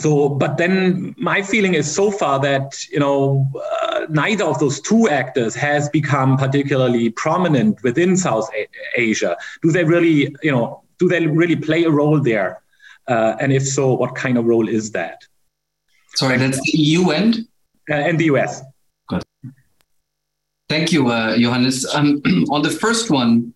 so, but then my feeling is so far that you know uh, neither of those two actors has become particularly prominent within South a- Asia. Do they really, you know, do they really play a role there? Uh, and if so, what kind of role is that? Sorry, that's the EU end? Uh, and the US. Good. Thank you, uh, Johannes. Um, (clears throat) on the first one,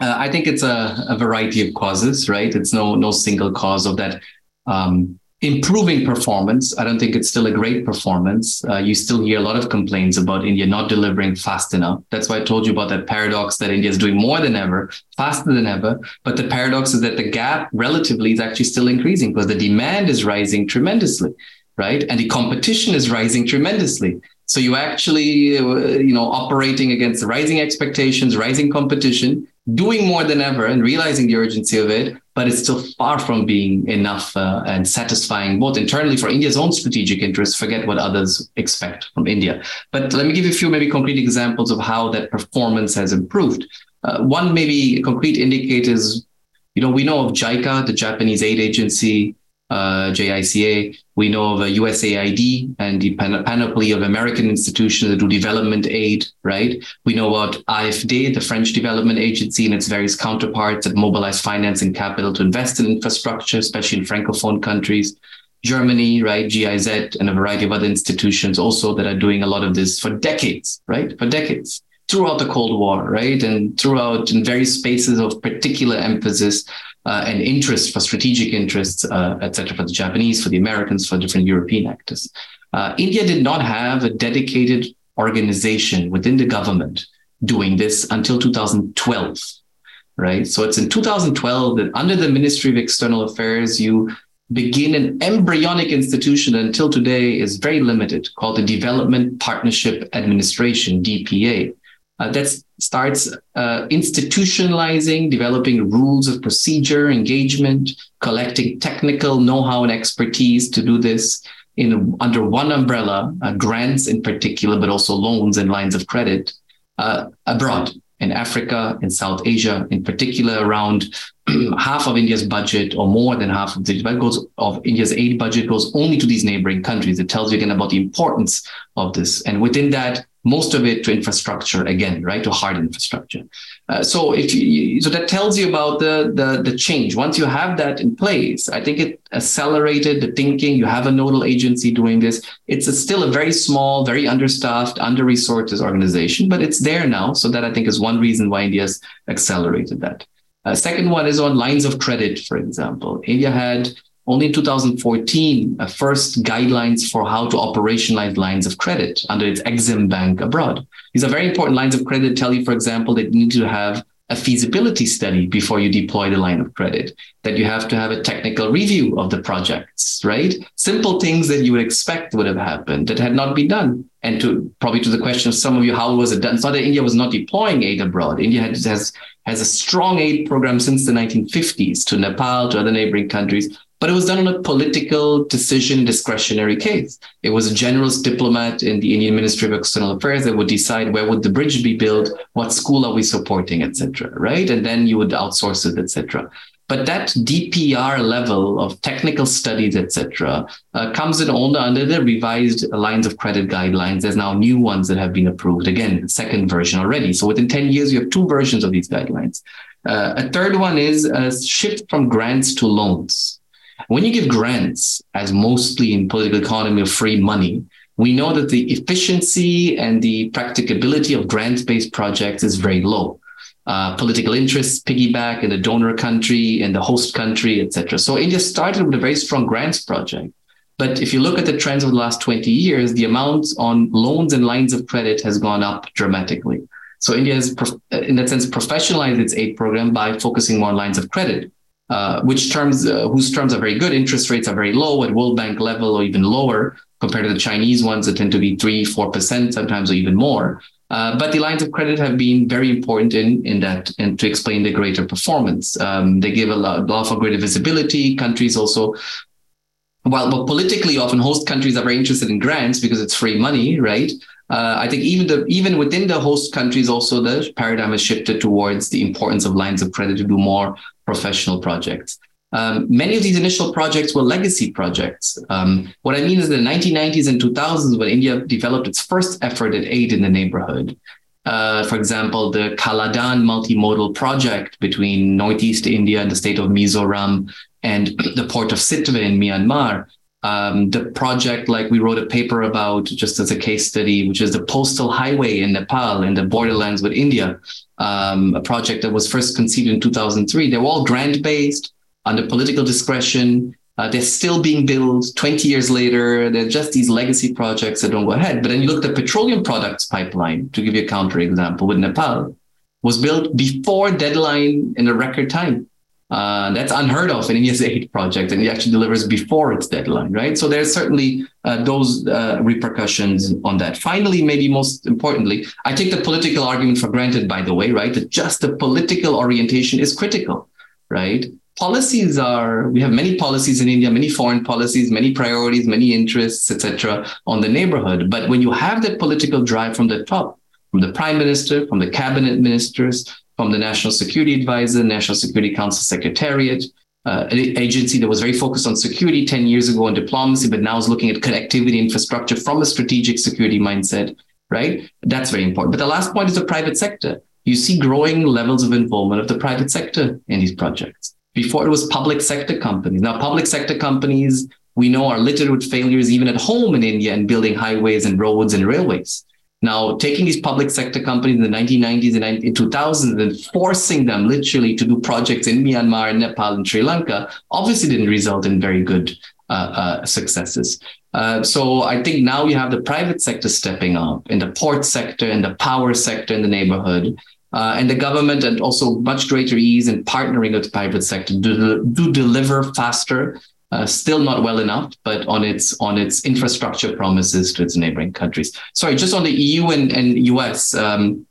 uh, I think it's a, a, variety of causes, right? It's no no single cause of that um, improving performance. I don't think it's still a great performance. Uh, you still hear a lot of complaints about India not delivering fast enough. That's why I told you about that paradox that India is doing more than ever, faster than ever. But the paradox is that the gap relatively is actually still increasing because the demand is rising tremendously, right? And the competition is rising tremendously. So you actually, uh, you know, operating against rising expectations, rising competition, doing more than ever and realizing the urgency of it, but it's still far from being enough uh, and satisfying both internally for India's own strategic interests, forget what others expect from India. But let me give you a few maybe concrete examples of how that performance has improved. Uh, one maybe concrete indicators, you know, we know of JICA, the Japanese aid agency, Uh, JICA. We know of USAID and the pan- panoply of American institutions that do development aid, right? We know about AFD, the French Development Agency, and its various counterparts that mobilize finance and capital to invest in infrastructure, especially in Francophone countries. Germany, right, GIZ, and a variety of other institutions also that are doing a lot of this for decades, right? For decades throughout the Cold War, right? And throughout in various spaces of particular emphasis uh, and interest for strategic interests, uh, et cetera, for the Japanese, for the Americans, for different European actors. Uh, India did not have a dedicated organization within the government doing this until 2012, right? So it's in 2012 that under the Ministry of External Affairs, you begin an embryonic institution until today is very limited called the Development Partnership Administration, DPA. Uh, that starts uh, institutionalizing, developing rules of procedure, engagement, collecting technical know-how and expertise to do this in under one umbrella, uh, grants in particular, but also loans and lines of credit uh, abroad in Africa, in South Asia, in particular, around (clears throat) half of India's budget or more than half of the goes of India's aid budget goes only to these neighboring countries. It tells you again about the importance of this. And within that, most of it to infrastructure again, right? To hard infrastructure. Uh, so if you, so that tells you about the, the, the change. Once you have that in place, I think it accelerated the thinking. You have a nodal agency doing this. It's a, still a very small, very understaffed, under-resourced organization, but it's there now. So that I think is one reason why India's accelerated that. Uh, second one is on lines of credit, for example. India had only in 2014, uh, first guidelines for how to operationalize lines of credit under its Exim Bank abroad. These are very important lines of credit. Tell you, for example, that you need to have a feasibility study before you deploy the line of credit, that you have to have a technical review of the projects, right? Simple things that you would expect would have happened that had not been done. And to probably to the question of some of you, how was it done? It's not that India was not deploying aid abroad. India has, has, has a strong aid program since the 1950s to Nepal, to other neighboring countries, but it was done on a political decision discretionary case. It was a generalist diplomat in the Indian Ministry of External Affairs that would decide where would the bridge be built, what school are we supporting, etc. Right, and then you would outsource it, etc. But that DPR level of technical studies, etc., uh, comes in only under the revised lines of credit guidelines. There's now new ones that have been approved. Again, second version already. So within 10 years, you have two versions of these guidelines. Uh, a third one is a shift from grants to loans. When you give grants, as mostly in political economy of free money, we know that the efficiency and the practicability of grant-based projects is very low. Uh, political interests piggyback in the donor country and the host country, etc. So India started with a very strong grants project. But if you look at the trends of the last 20 years, the amounts on loans and lines of credit has gone up dramatically. So India has, in that sense, professionalized its aid program by focusing more on lines of credit uh, which terms uh, whose terms are very good. Interest rates are very low at World Bank level or even lower compared to the Chinese ones that tend to be three, four percent, sometimes or even more. Uh, but the lines of credit have been very important in, in that and to explain the greater performance. Um, they give a lot, lot of greater visibility. Countries also while, well, politically often host countries are very interested in grants because it's free money, right? Uh, I think even the even within the host countries, also the paradigm has shifted towards the importance of lines of credit to do more professional projects. Um, many of these initial projects were legacy projects. Um, what I mean is the 1990s and 2000s, when India developed its first effort at aid in the neighborhood. Uh, for example, the Kaladan multimodal project between Northeast India and the state of Mizoram and the port of Sittwe in Myanmar. Um, the project, like we wrote a paper about just as a case study, which is the postal highway in Nepal in the borderlands with India, um, a project that was first conceived in 2003. They were all grant based under political discretion. Uh, they're still being built 20 years later. They're just these legacy projects that don't go ahead. But then you look at the petroleum products pipeline, to give you a counter example, with Nepal, was built before deadline in a record time. Uh, that's unheard of in India's aid project, and it actually delivers before its deadline, right? So there's certainly uh, those uh, repercussions on that. Finally, maybe most importantly, I take the political argument for granted, by the way, right? That just the political orientation is critical, right? policies are we have many policies in india many foreign policies many priorities many interests etc on the neighborhood but when you have that political drive from the top from the prime minister from the cabinet ministers from the national security advisor national security council secretariat uh, an agency that was very focused on security 10 years ago on diplomacy but now is looking at connectivity infrastructure from a strategic security mindset right that's very important but the last point is the private sector you see growing levels of involvement of the private sector in these projects before it was public sector companies. Now, public sector companies we know are littered with failures even at home in India and building highways and roads and railways. Now, taking these public sector companies in the 1990s and 2000s and forcing them literally to do projects in Myanmar, Nepal, and Sri Lanka obviously didn't result in very good uh, uh, successes. Uh, so I think now you have the private sector stepping up in the port sector, in the power sector, in the neighborhood uh, and the government and also much greater ease in partnering with the private sector to, to deliver faster uh, still not well enough, but on its on its infrastructure promises to its neighboring countries. Sorry, just on the EU and, and US. Um,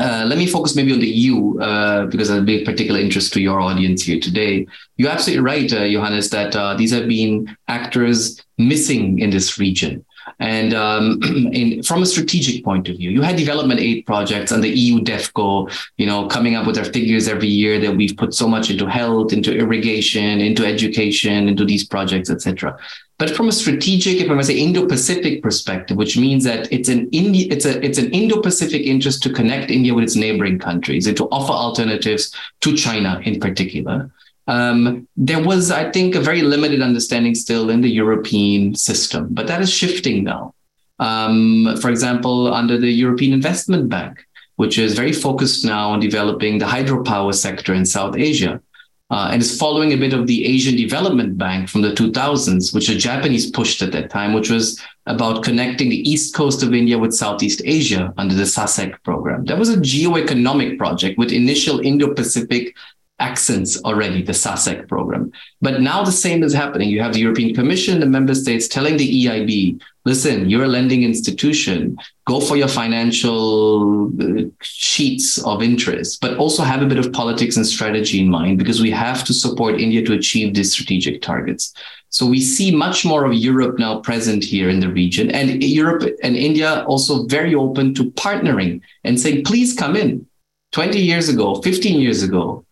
uh, let me focus maybe on the EU uh, because that'll be of particular interest to your audience here today. You're absolutely right, uh, Johannes, that uh, these have been actors missing in this region. And um, (clears throat) in, from a strategic point of view, you had development aid projects and the EU DEVCO, you know, coming up with their figures every year that we've put so much into health, into irrigation, into education, into these projects, etc. But from a strategic, if I may say, Indo-Pacific perspective, which means that it's an Indi- it's a it's an Indo-Pacific interest to connect India with its neighboring countries and to offer alternatives to China in particular um, there was, I think, a very limited understanding still in the European system, but that is shifting now. Um, for example, under the European Investment Bank, which is very focused now on developing the hydropower sector in South Asia. Uh, and is following a bit of the Asian Development Bank from the 2000s, which the Japanese pushed at that time, which was about connecting the east coast of India with Southeast Asia under the SASEC program. That was a geo-economic project with initial Indo-Pacific accents already, the SASEC program. But now the same is happening. You have the European Commission, the member states telling the EIB, listen, you're a lending institution, go for your financial uh, sheets of interest, but also have a bit of politics and strategy in mind because we have to support India to achieve these strategic targets. So we see much more of Europe now present here in the region and Europe and India also very open to partnering and saying, please come in. 20 years ago, 15 years ago,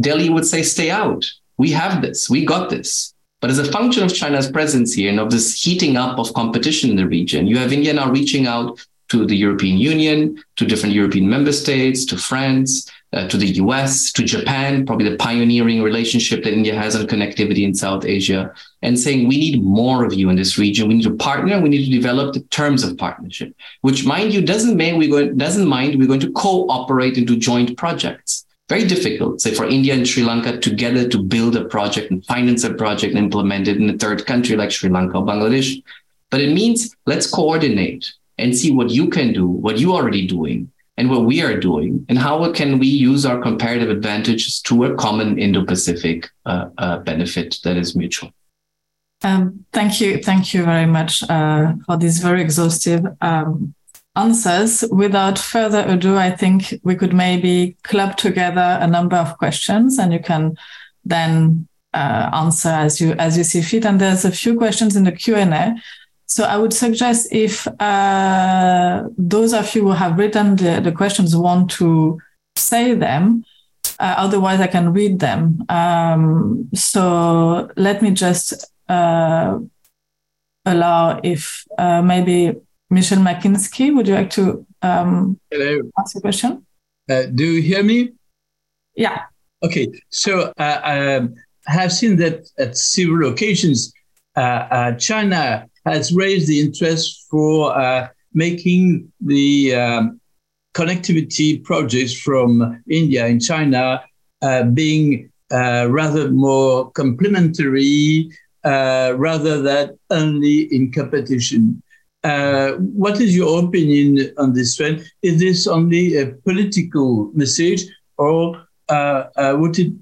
Delhi would say, stay out. We have this. We got this. But as a function of China's presence here and of this heating up of competition in the region, you have India now reaching out to the European Union, to different European member states, to France, uh, to the US, to Japan, probably the pioneering relationship that India has on connectivity in South Asia, and saying we need more of you in this region. We need to partner. We need to develop the terms of partnership, which, mind you, doesn't mean we're going doesn't mind we're going to cooperate into joint projects very difficult, say for India and Sri Lanka together to build a project and finance a project and implement it in a third country like Sri Lanka or Bangladesh. But it means let's coordinate and see what you can do, what you're already doing, and what we are doing, and how can we use our comparative advantages to a common Indo-Pacific uh, uh, benefit that is mutual. Um, thank you, thank you very much uh, for this very exhaustive um, answers. Without further ado, I think we could maybe club together a number of questions and you can then uh, answer as you as you see fit. And there's a few questions in the Q&A. So I would suggest if uh, those of you who have written the, the questions want to say them, Uh, otherwise, I can read them. Um, so let me just uh, allow if uh, maybe Michelle Makinski, would you like to um, Hello. ask a question? Uh, do you hear me? Yeah. Okay. So uh, um, I have seen that at several occasions, uh, uh, China has raised the interest for uh, making the um, connectivity projects from India and China being rather more complementary rather than only in competition. Uh, what is your opinion on this trend? Is this only a political message, or uh, uh, would it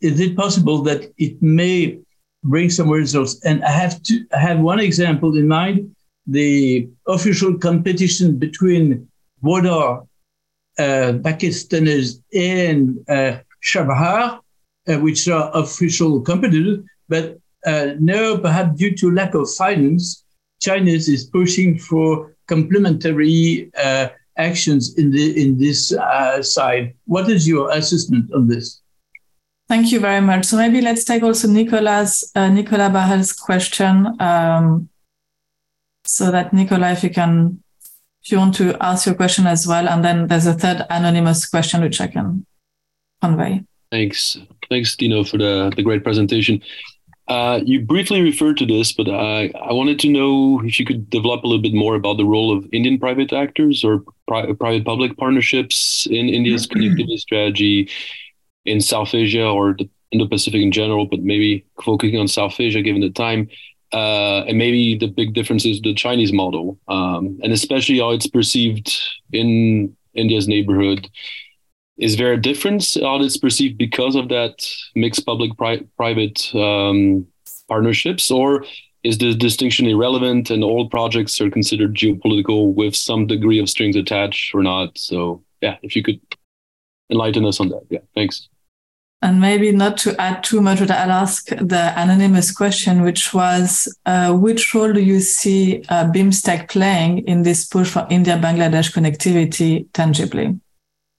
is it possible that it may bring some results? And I have to I have one example in mind: the official competition between Gwadar, uh, Pakistanis, and uh, uh, which are official competitors, but now perhaps due to lack of finance China is pushing for complementary uh, actions in the in this uh, side. What is your assessment on this? Thank you very much. So maybe let's take also Nicolas uh, Nicolas Blarel's question, um, so that Nicola, if you can, if you want to ask your question as well, and then there's a third anonymous question which I can convey. Thanks, thanks, Dino, for the the great presentation. Uh, you briefly referred to this, but I, I wanted to know if you could develop a little bit more about the role of Indian private actors or pri- private public partnerships in India's (clears throat) connectivity strategy in South Asia or the Indo-Pacific in general, but maybe focusing on South Asia given the time, uh, and maybe the big difference is the Chinese model, um, and especially how it's perceived in India's neighborhood is there a difference? How it's perceived because of that mixed public pri- private um, partnerships or is the distinction irrelevant and all projects are considered geopolitical with some degree of strings attached or not? So yeah if you could enlighten us on that. Yeah thanks. And maybe not to add too much, but I'll ask the anonymous question, which was, uh, which role do you see uh, BIMSTEC playing in this push for India-Bangladesh connectivity tangibly?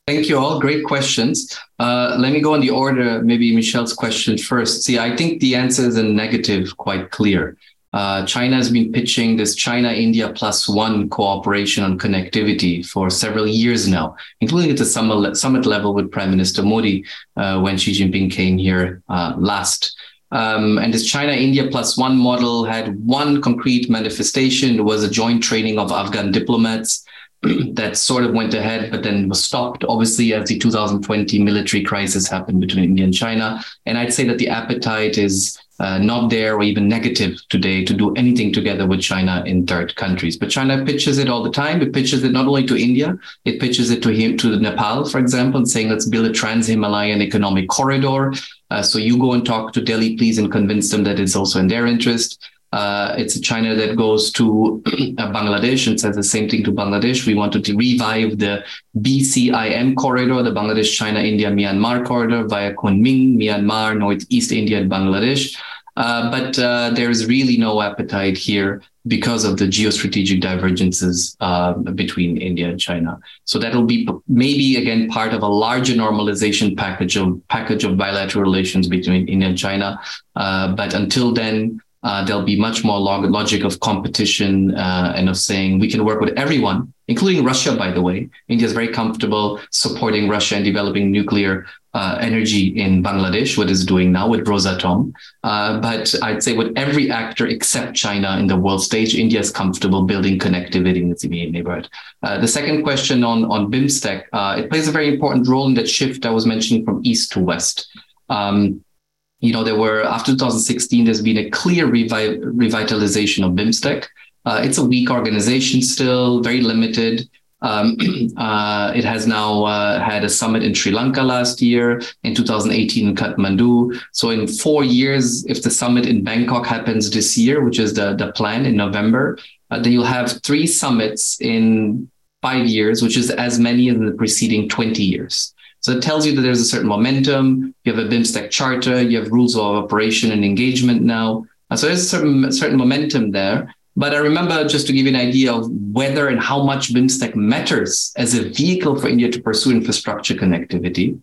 Thank you all. Great questions. Uh, let me go in the order, maybe Michelle's question first. See, I think the answer is a negative, quite clear. Uh, China has been pitching this China India plus one cooperation on connectivity for several years now, including at the summit, summit level with Prime Minister Modi uh, when Xi Jinping came here uh, last. Um, and this China India plus one model had one concrete manifestation. It was a joint training of Afghan diplomats (clears throat) that sort of went ahead, but then was stopped, obviously, as the 2020 military crisis happened between India and China. And I'd say that the appetite is uh, not there or even negative today to do anything together with China in third countries. But China pitches it all the time. It pitches it not only to India, it pitches it to him, to Nepal, for example, and saying, let's build a trans-Himalayan economic corridor. Uh, so you go and talk to Delhi, please, and convince them that it's also in their interest. Uh, it's China that goes to (clears throat) uh, Bangladesh and says the same thing to Bangladesh. We wanted to revive the BCIM corridor, the Bangladesh, China, India, Myanmar corridor via Kunming, Myanmar, Northeast India, and Bangladesh. Uh, but uh, there is really no appetite here because of the geostrategic divergences uh, between India and China. So that'll be maybe again part of a larger normalization package of package of bilateral relations between India and China. Uh, but until then, uh, there'll be much more log- logic of competition uh, and of saying we can work with everyone, including Russia, by the way. India is very comfortable supporting Russia and developing nuclear uh, energy in Bangladesh, what it's doing now with Rosatom. Uh, but I'd say with every actor except China in the world stage, India is comfortable building connectivity in its immediate neighborhood. Uh, the second question on, on BIMSTEC, uh, it plays a very important role in that shift I was mentioning from east to west. Um, you know, there were after 2016, there's been a clear revi- revitalization of BIMSTEC. Uh, it's a weak organization still, very limited. Um, (clears throat) uh, it has now uh, had a summit in Sri Lanka last year, in 2018 in Kathmandu. So in four years, if the summit in Bangkok happens this year, which is the, the plan in November, uh, then you'll have three summits in five years, which is as many as in the preceding 20 years. So it tells you that there's a certain momentum. You have a BIMSTEC charter, you have rules of operation and engagement now. Uh, so there's a certain, certain momentum there. But I remember just to give you an idea of whether and how much BIMSTEC matters as a vehicle for India to pursue infrastructure connectivity.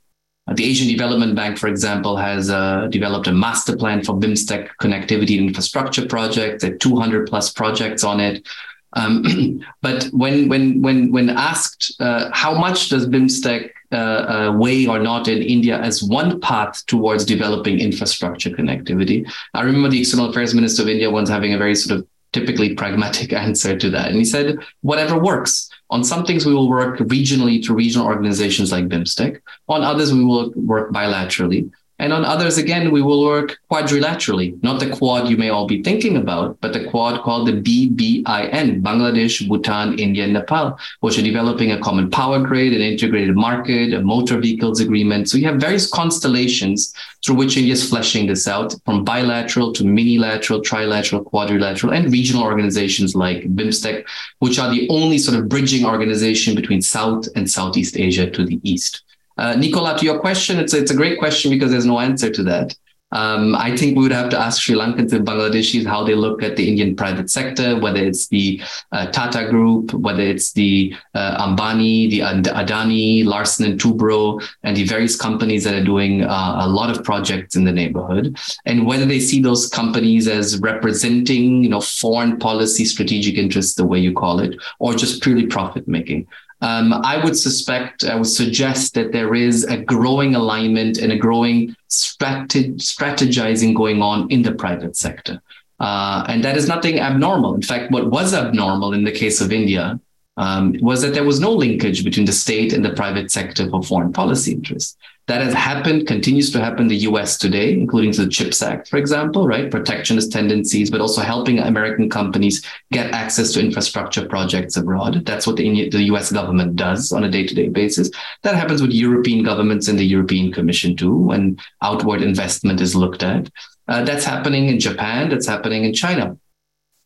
Uh, the Asian Development Bank, for example, has uh, developed a master plan for BIMSTEC connectivity and infrastructure projects, there 200 plus projects on it. Um, (clears throat) but when when when when asked uh, how much does BIMSTEC uh, uh, weigh or not in India as one path towards developing infrastructure connectivity, I remember the External Affairs Minister of India once having a very sort of typically pragmatic (laughs) answer to that, and he said, "Whatever works." On some things, we will work regionally to regional organizations like BIMSTEC. On others, we will work bilaterally. And on others, again, we will work quadrilaterally, not the quad you may all be thinking about, but the quad called the BBIN, Bangladesh, Bhutan, India, and Nepal, which are developing a common power grid, an integrated market, a motor vehicles agreement. So you have various constellations through which India is fleshing this out from bilateral to minilateral, trilateral, quadrilateral, and regional organizations like BIMSTEC, which are the only sort of bridging organization between South and Southeast Asia to the East. Uh, Nicola, to your question, it's a, it's a great question because there's no answer to that. Um, I think we would have to ask Sri Lankans and Bangladeshis how they look at the Indian private sector, whether it's the uh, Tata Group, whether it's the uh, Ambani, the Adani, Larsen and Toubro, and the various companies that are doing uh, a lot of projects in the neighborhood, and whether they see those companies as representing, you know, foreign policy strategic interests, the way you call it, or just purely profit making. Um, I would suspect, I would suggest that there is a growing alignment and a growing strate- strategizing going on in the private sector. Uh, and that is nothing abnormal. In fact, what was abnormal in the case of India um, was that there was no linkage between the state and the private sector for foreign policy interests. That has happened, continues to happen in the US today, including the CHIPS Act, for example, right? Protectionist tendencies, but also helping American companies get access to infrastructure projects abroad. That's what the, the US government does on a day to day basis. That happens with European governments and the European Commission too, when outward investment is looked at. Uh, that's happening in Japan, that's happening in China.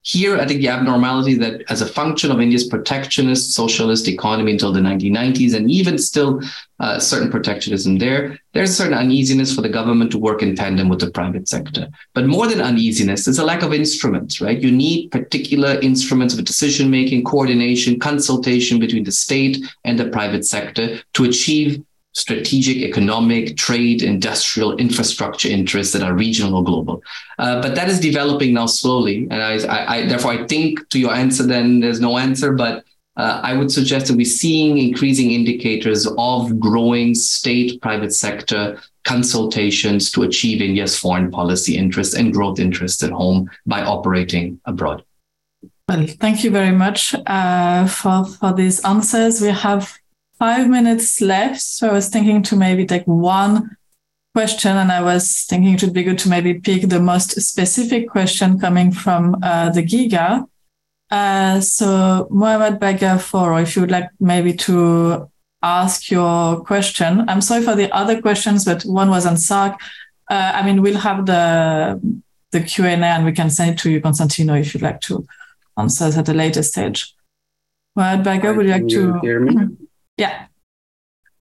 Here, I think the abnormality that as a function of India's protectionist socialist economy until the 1990s, and even still uh, certain protectionism there, there's certain uneasiness for the government to work in tandem with the private sector. But more than uneasiness, there's a lack of instruments, right? You need particular instruments of decision making, coordination, consultation between the state and the private sector to achieve strategic, economic, trade, industrial, infrastructure interests that are regional or global. Uh, but that is developing now slowly. And I, I, I, therefore, I think to your answer, then there's no answer, but uh, I would suggest that we're seeing increasing indicators of growing state private sector consultations to achieve India's foreign policy interests and growth interests at home by operating abroad. Well, thank you very much uh, for, for these answers. We have five minutes left. So I was thinking to maybe take one question, and I was thinking it would be good to maybe pick the most specific question coming from uh, the Giga. Uh, so Mohamed Bagher Forough, if you would like maybe to ask your question. I'm sorry for the other questions, but one was on SAARC. Uh, I mean, we'll have the the Q&A and we can send it to you, Constantino, if you'd like to answer at a later stage. Mohamed Bagher, would you like to hear me? (clears throat) Yeah.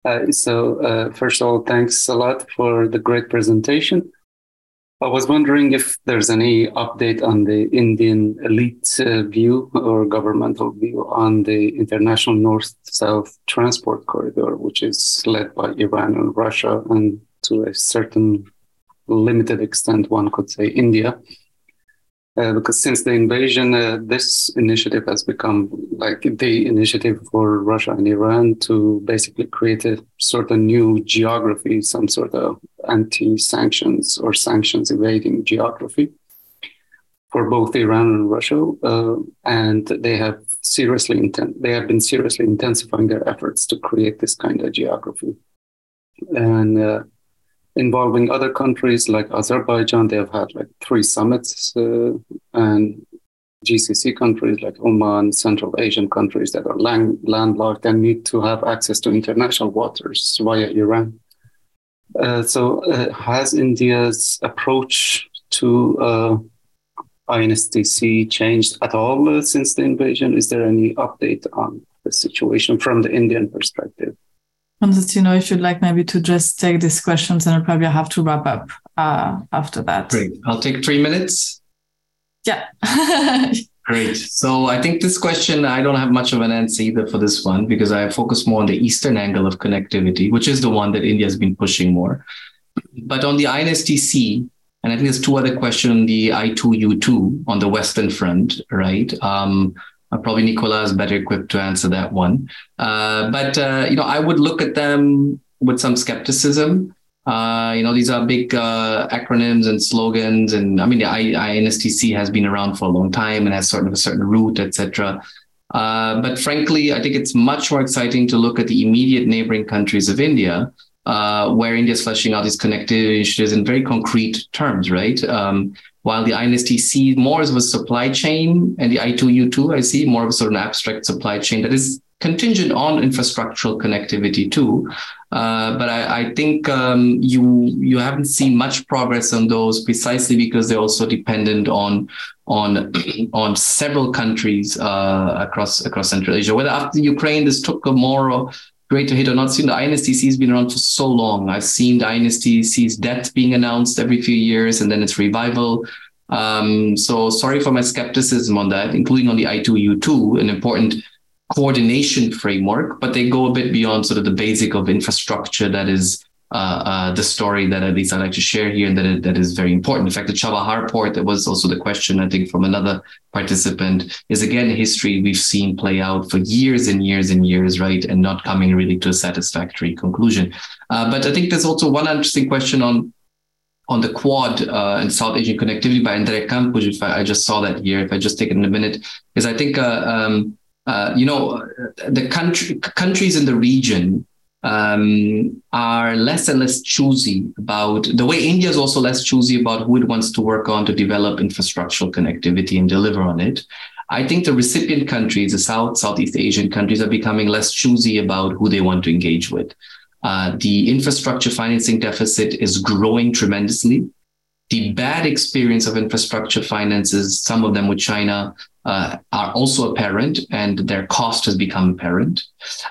Uh, so, uh, first of all, thanks a lot for the great presentation. I was wondering if there's any update on the Indian elite uh, view or governmental view on the international north south transport corridor, which is led by Iran and Russia, and to a certain limited extent, one could say India. Uh, because since the invasion, uh, this initiative has become like the initiative for Russia and Iran to basically create a sort of new geography, some sort of anti-sanctions or sanctions evading geography for both Iran and Russia, uh, and they have seriously intent they have been seriously intensifying their efforts to create this kind of geography, and uh, involving other countries like Azerbaijan. They have had like three summits uh, and GCC countries like Oman, Central Asian countries that are land- landlocked and need to have access to international waters via Iran. Uh, so, uh, has India's approach to uh, INSTC changed at all uh, since the invasion? Is there any update on the situation from the Indian perspective? Constantino, if you'd like maybe to just take these questions, and I'll probably have to wrap up uh, after that. Great. I'll take three minutes. Yeah. (laughs) Great. So I think this question, I don't have much of an answer either for this one because I focus more on the Eastern angle of connectivity, which is the one that India has been pushing more. But on the INSTC, and I think there's two other questions on the I2U2 on the Western front, right? Um, probably Nicola is better equipped to answer that one. Uh, but, uh, you know, I would look at them with some skepticism. Uh, you know, these are big uh, acronyms and slogans, and I mean, the INSTC has been around for a long time and has sort of a certain route, etc. Uh, but frankly, I think it's much more exciting to look at the immediate neighboring countries of India, uh, where India is fleshing out these connectivity initiatives in very concrete terms, right? Um, while the INSTC more of a supply chain, and the I2U2, I see more of a sort of an abstract supply chain that is contingent on infrastructural connectivity too. Uh, but I, I think um, you you haven't seen much progress on those precisely because they're also dependent on on (clears throat) on several countries uh, across across Central Asia. Whether after Ukraine this took a more greater hit or not, seen the INSTC has been around for so long. I've seen the INSTC's death being announced every few years and then its revival. Um, so sorry for my skepticism on that, including on the I2U2, an important coordination framework, but they go a bit beyond sort of the basic of infrastructure that is uh, uh, the story that at least I'd like to share here and that, that is very important. In fact, the Chabahar port, that was also the question, I think, from another participant, is again history we've seen play out for years and years and years, right? And not coming really to a satisfactory conclusion. Uh, but I think there's also one interesting question on on the Quad uh, and South Asian connectivity by Andre Campos, if I, I, just saw that here, if I just take it in a minute, is I think uh, um, uh, you know, the country, countries in the region um, are less and less choosy about the way India is also less choosy about who it wants to work on to develop infrastructural connectivity and deliver on it. I think the recipient countries, the South, Southeast Asian countries, are becoming less choosy about who they want to engage with. Uh, the infrastructure financing deficit is growing tremendously. The bad experience of infrastructure finances, some of them with China, uh, are also apparent and their cost has become apparent.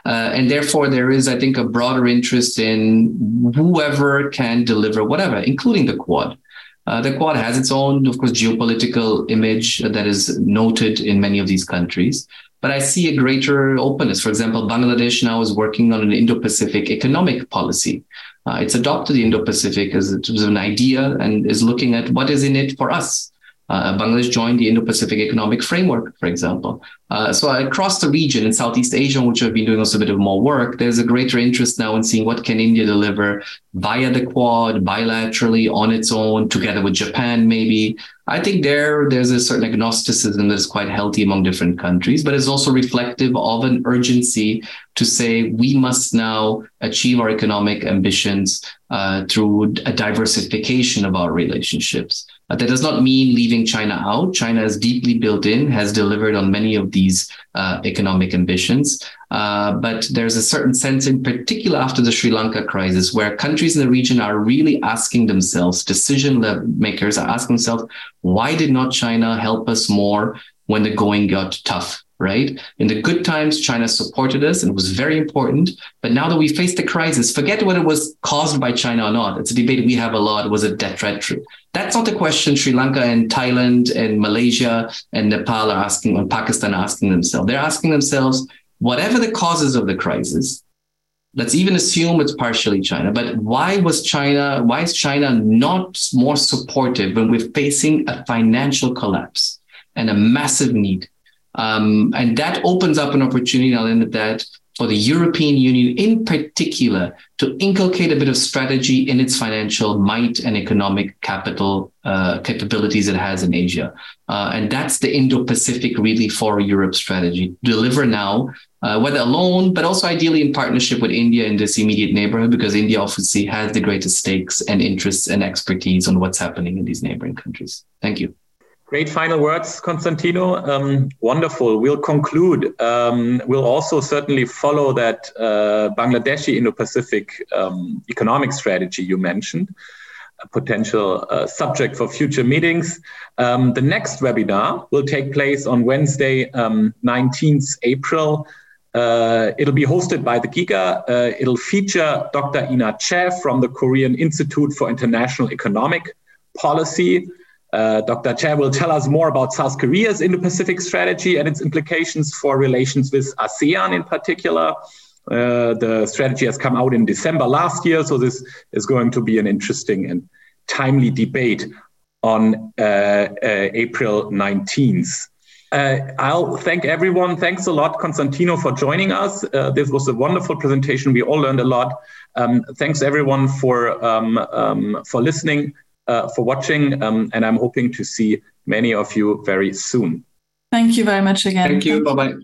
Uh, and therefore, there is, I think, a broader interest in whoever can deliver whatever, including the Quad. Uh, the Quad has its own, of course, geopolitical image that is noted in many of these countries. But I see a greater openness. For example, Bangladesh now is working on an Indo Pacific economic policy. Uh, it's adopted the Indo Pacific as, as an idea and is looking at what is in it for us. Uh, Bangladesh joined the Indo-Pacific Economic Framework, for example. Uh, so across the region in Southeast Asia, which I've been doing also a bit of more work, there's a greater interest now in seeing what can India deliver via the Quad, bilaterally, on its own, together with Japan, maybe. I think there there's a certain agnosticism that is quite healthy among different countries, but it's also reflective of an urgency to say we must now achieve our economic ambitions uh, through a diversification of our relationships. Uh, that does not mean leaving China out. China is deeply built in, has delivered on many of these uh, economic ambitions. Uh, but there's a certain sense, in particular after the Sri Lanka crisis, where countries in the region are really asking themselves, decision makers are asking themselves, why did not China help us more when the going got tough? Right? In the good times, China supported us and was very important. But now that we face the crisis, forget whether it was caused by China or not. It's a debate we have a lot. Was it debt threat? That's not the question Sri Lanka and Thailand and Malaysia and Nepal are asking, and Pakistan are asking themselves. They're asking themselves, whatever the causes of the crisis, let's even assume it's partially China, but why was China, why is China not more supportive when we're facing a financial collapse and a massive need? Um, and that opens up an opportunity, I'll end at that, for the European Union in particular to inculcate a bit of strategy in its financial might and economic capital uh, capabilities it has in Asia. Uh, and that's the Indo Pacific really for Europe strategy. Deliver now, uh, whether alone, but also ideally in partnership with India in this immediate neighborhood, because India obviously has the greatest stakes and interests and expertise on what's happening in these neighboring countries. Thank you. Great final words, Constantino. Um, wonderful. We'll conclude. Um, we'll also certainly follow that uh, Bangladeshi Indo-Pacific um, economic strategy you mentioned, a potential uh, subject for future meetings. Um, the next webinar will take place on Wednesday, 19th um, April. Uh, it'll be hosted by the GIGA. Uh, it'll feature Dr. Ina Che from the Korean Institute for International Economic Policy. Uh, Dr. Che will tell us more about South Korea's Indo Pacific strategy and its implications for relations with ASEAN in particular. Uh, the strategy has come out in December last year, so this is going to be an interesting and timely debate on uh, uh April 19th. Uh, I'll thank everyone. Thanks a lot, Constantino, for joining us. This was a wonderful presentation. We all learned a lot. Um, thanks everyone for um, um, for listening, uh, for watching, um, and I'm hoping to see many of you very soon. Thank you very much again. Thank you. Bye bye.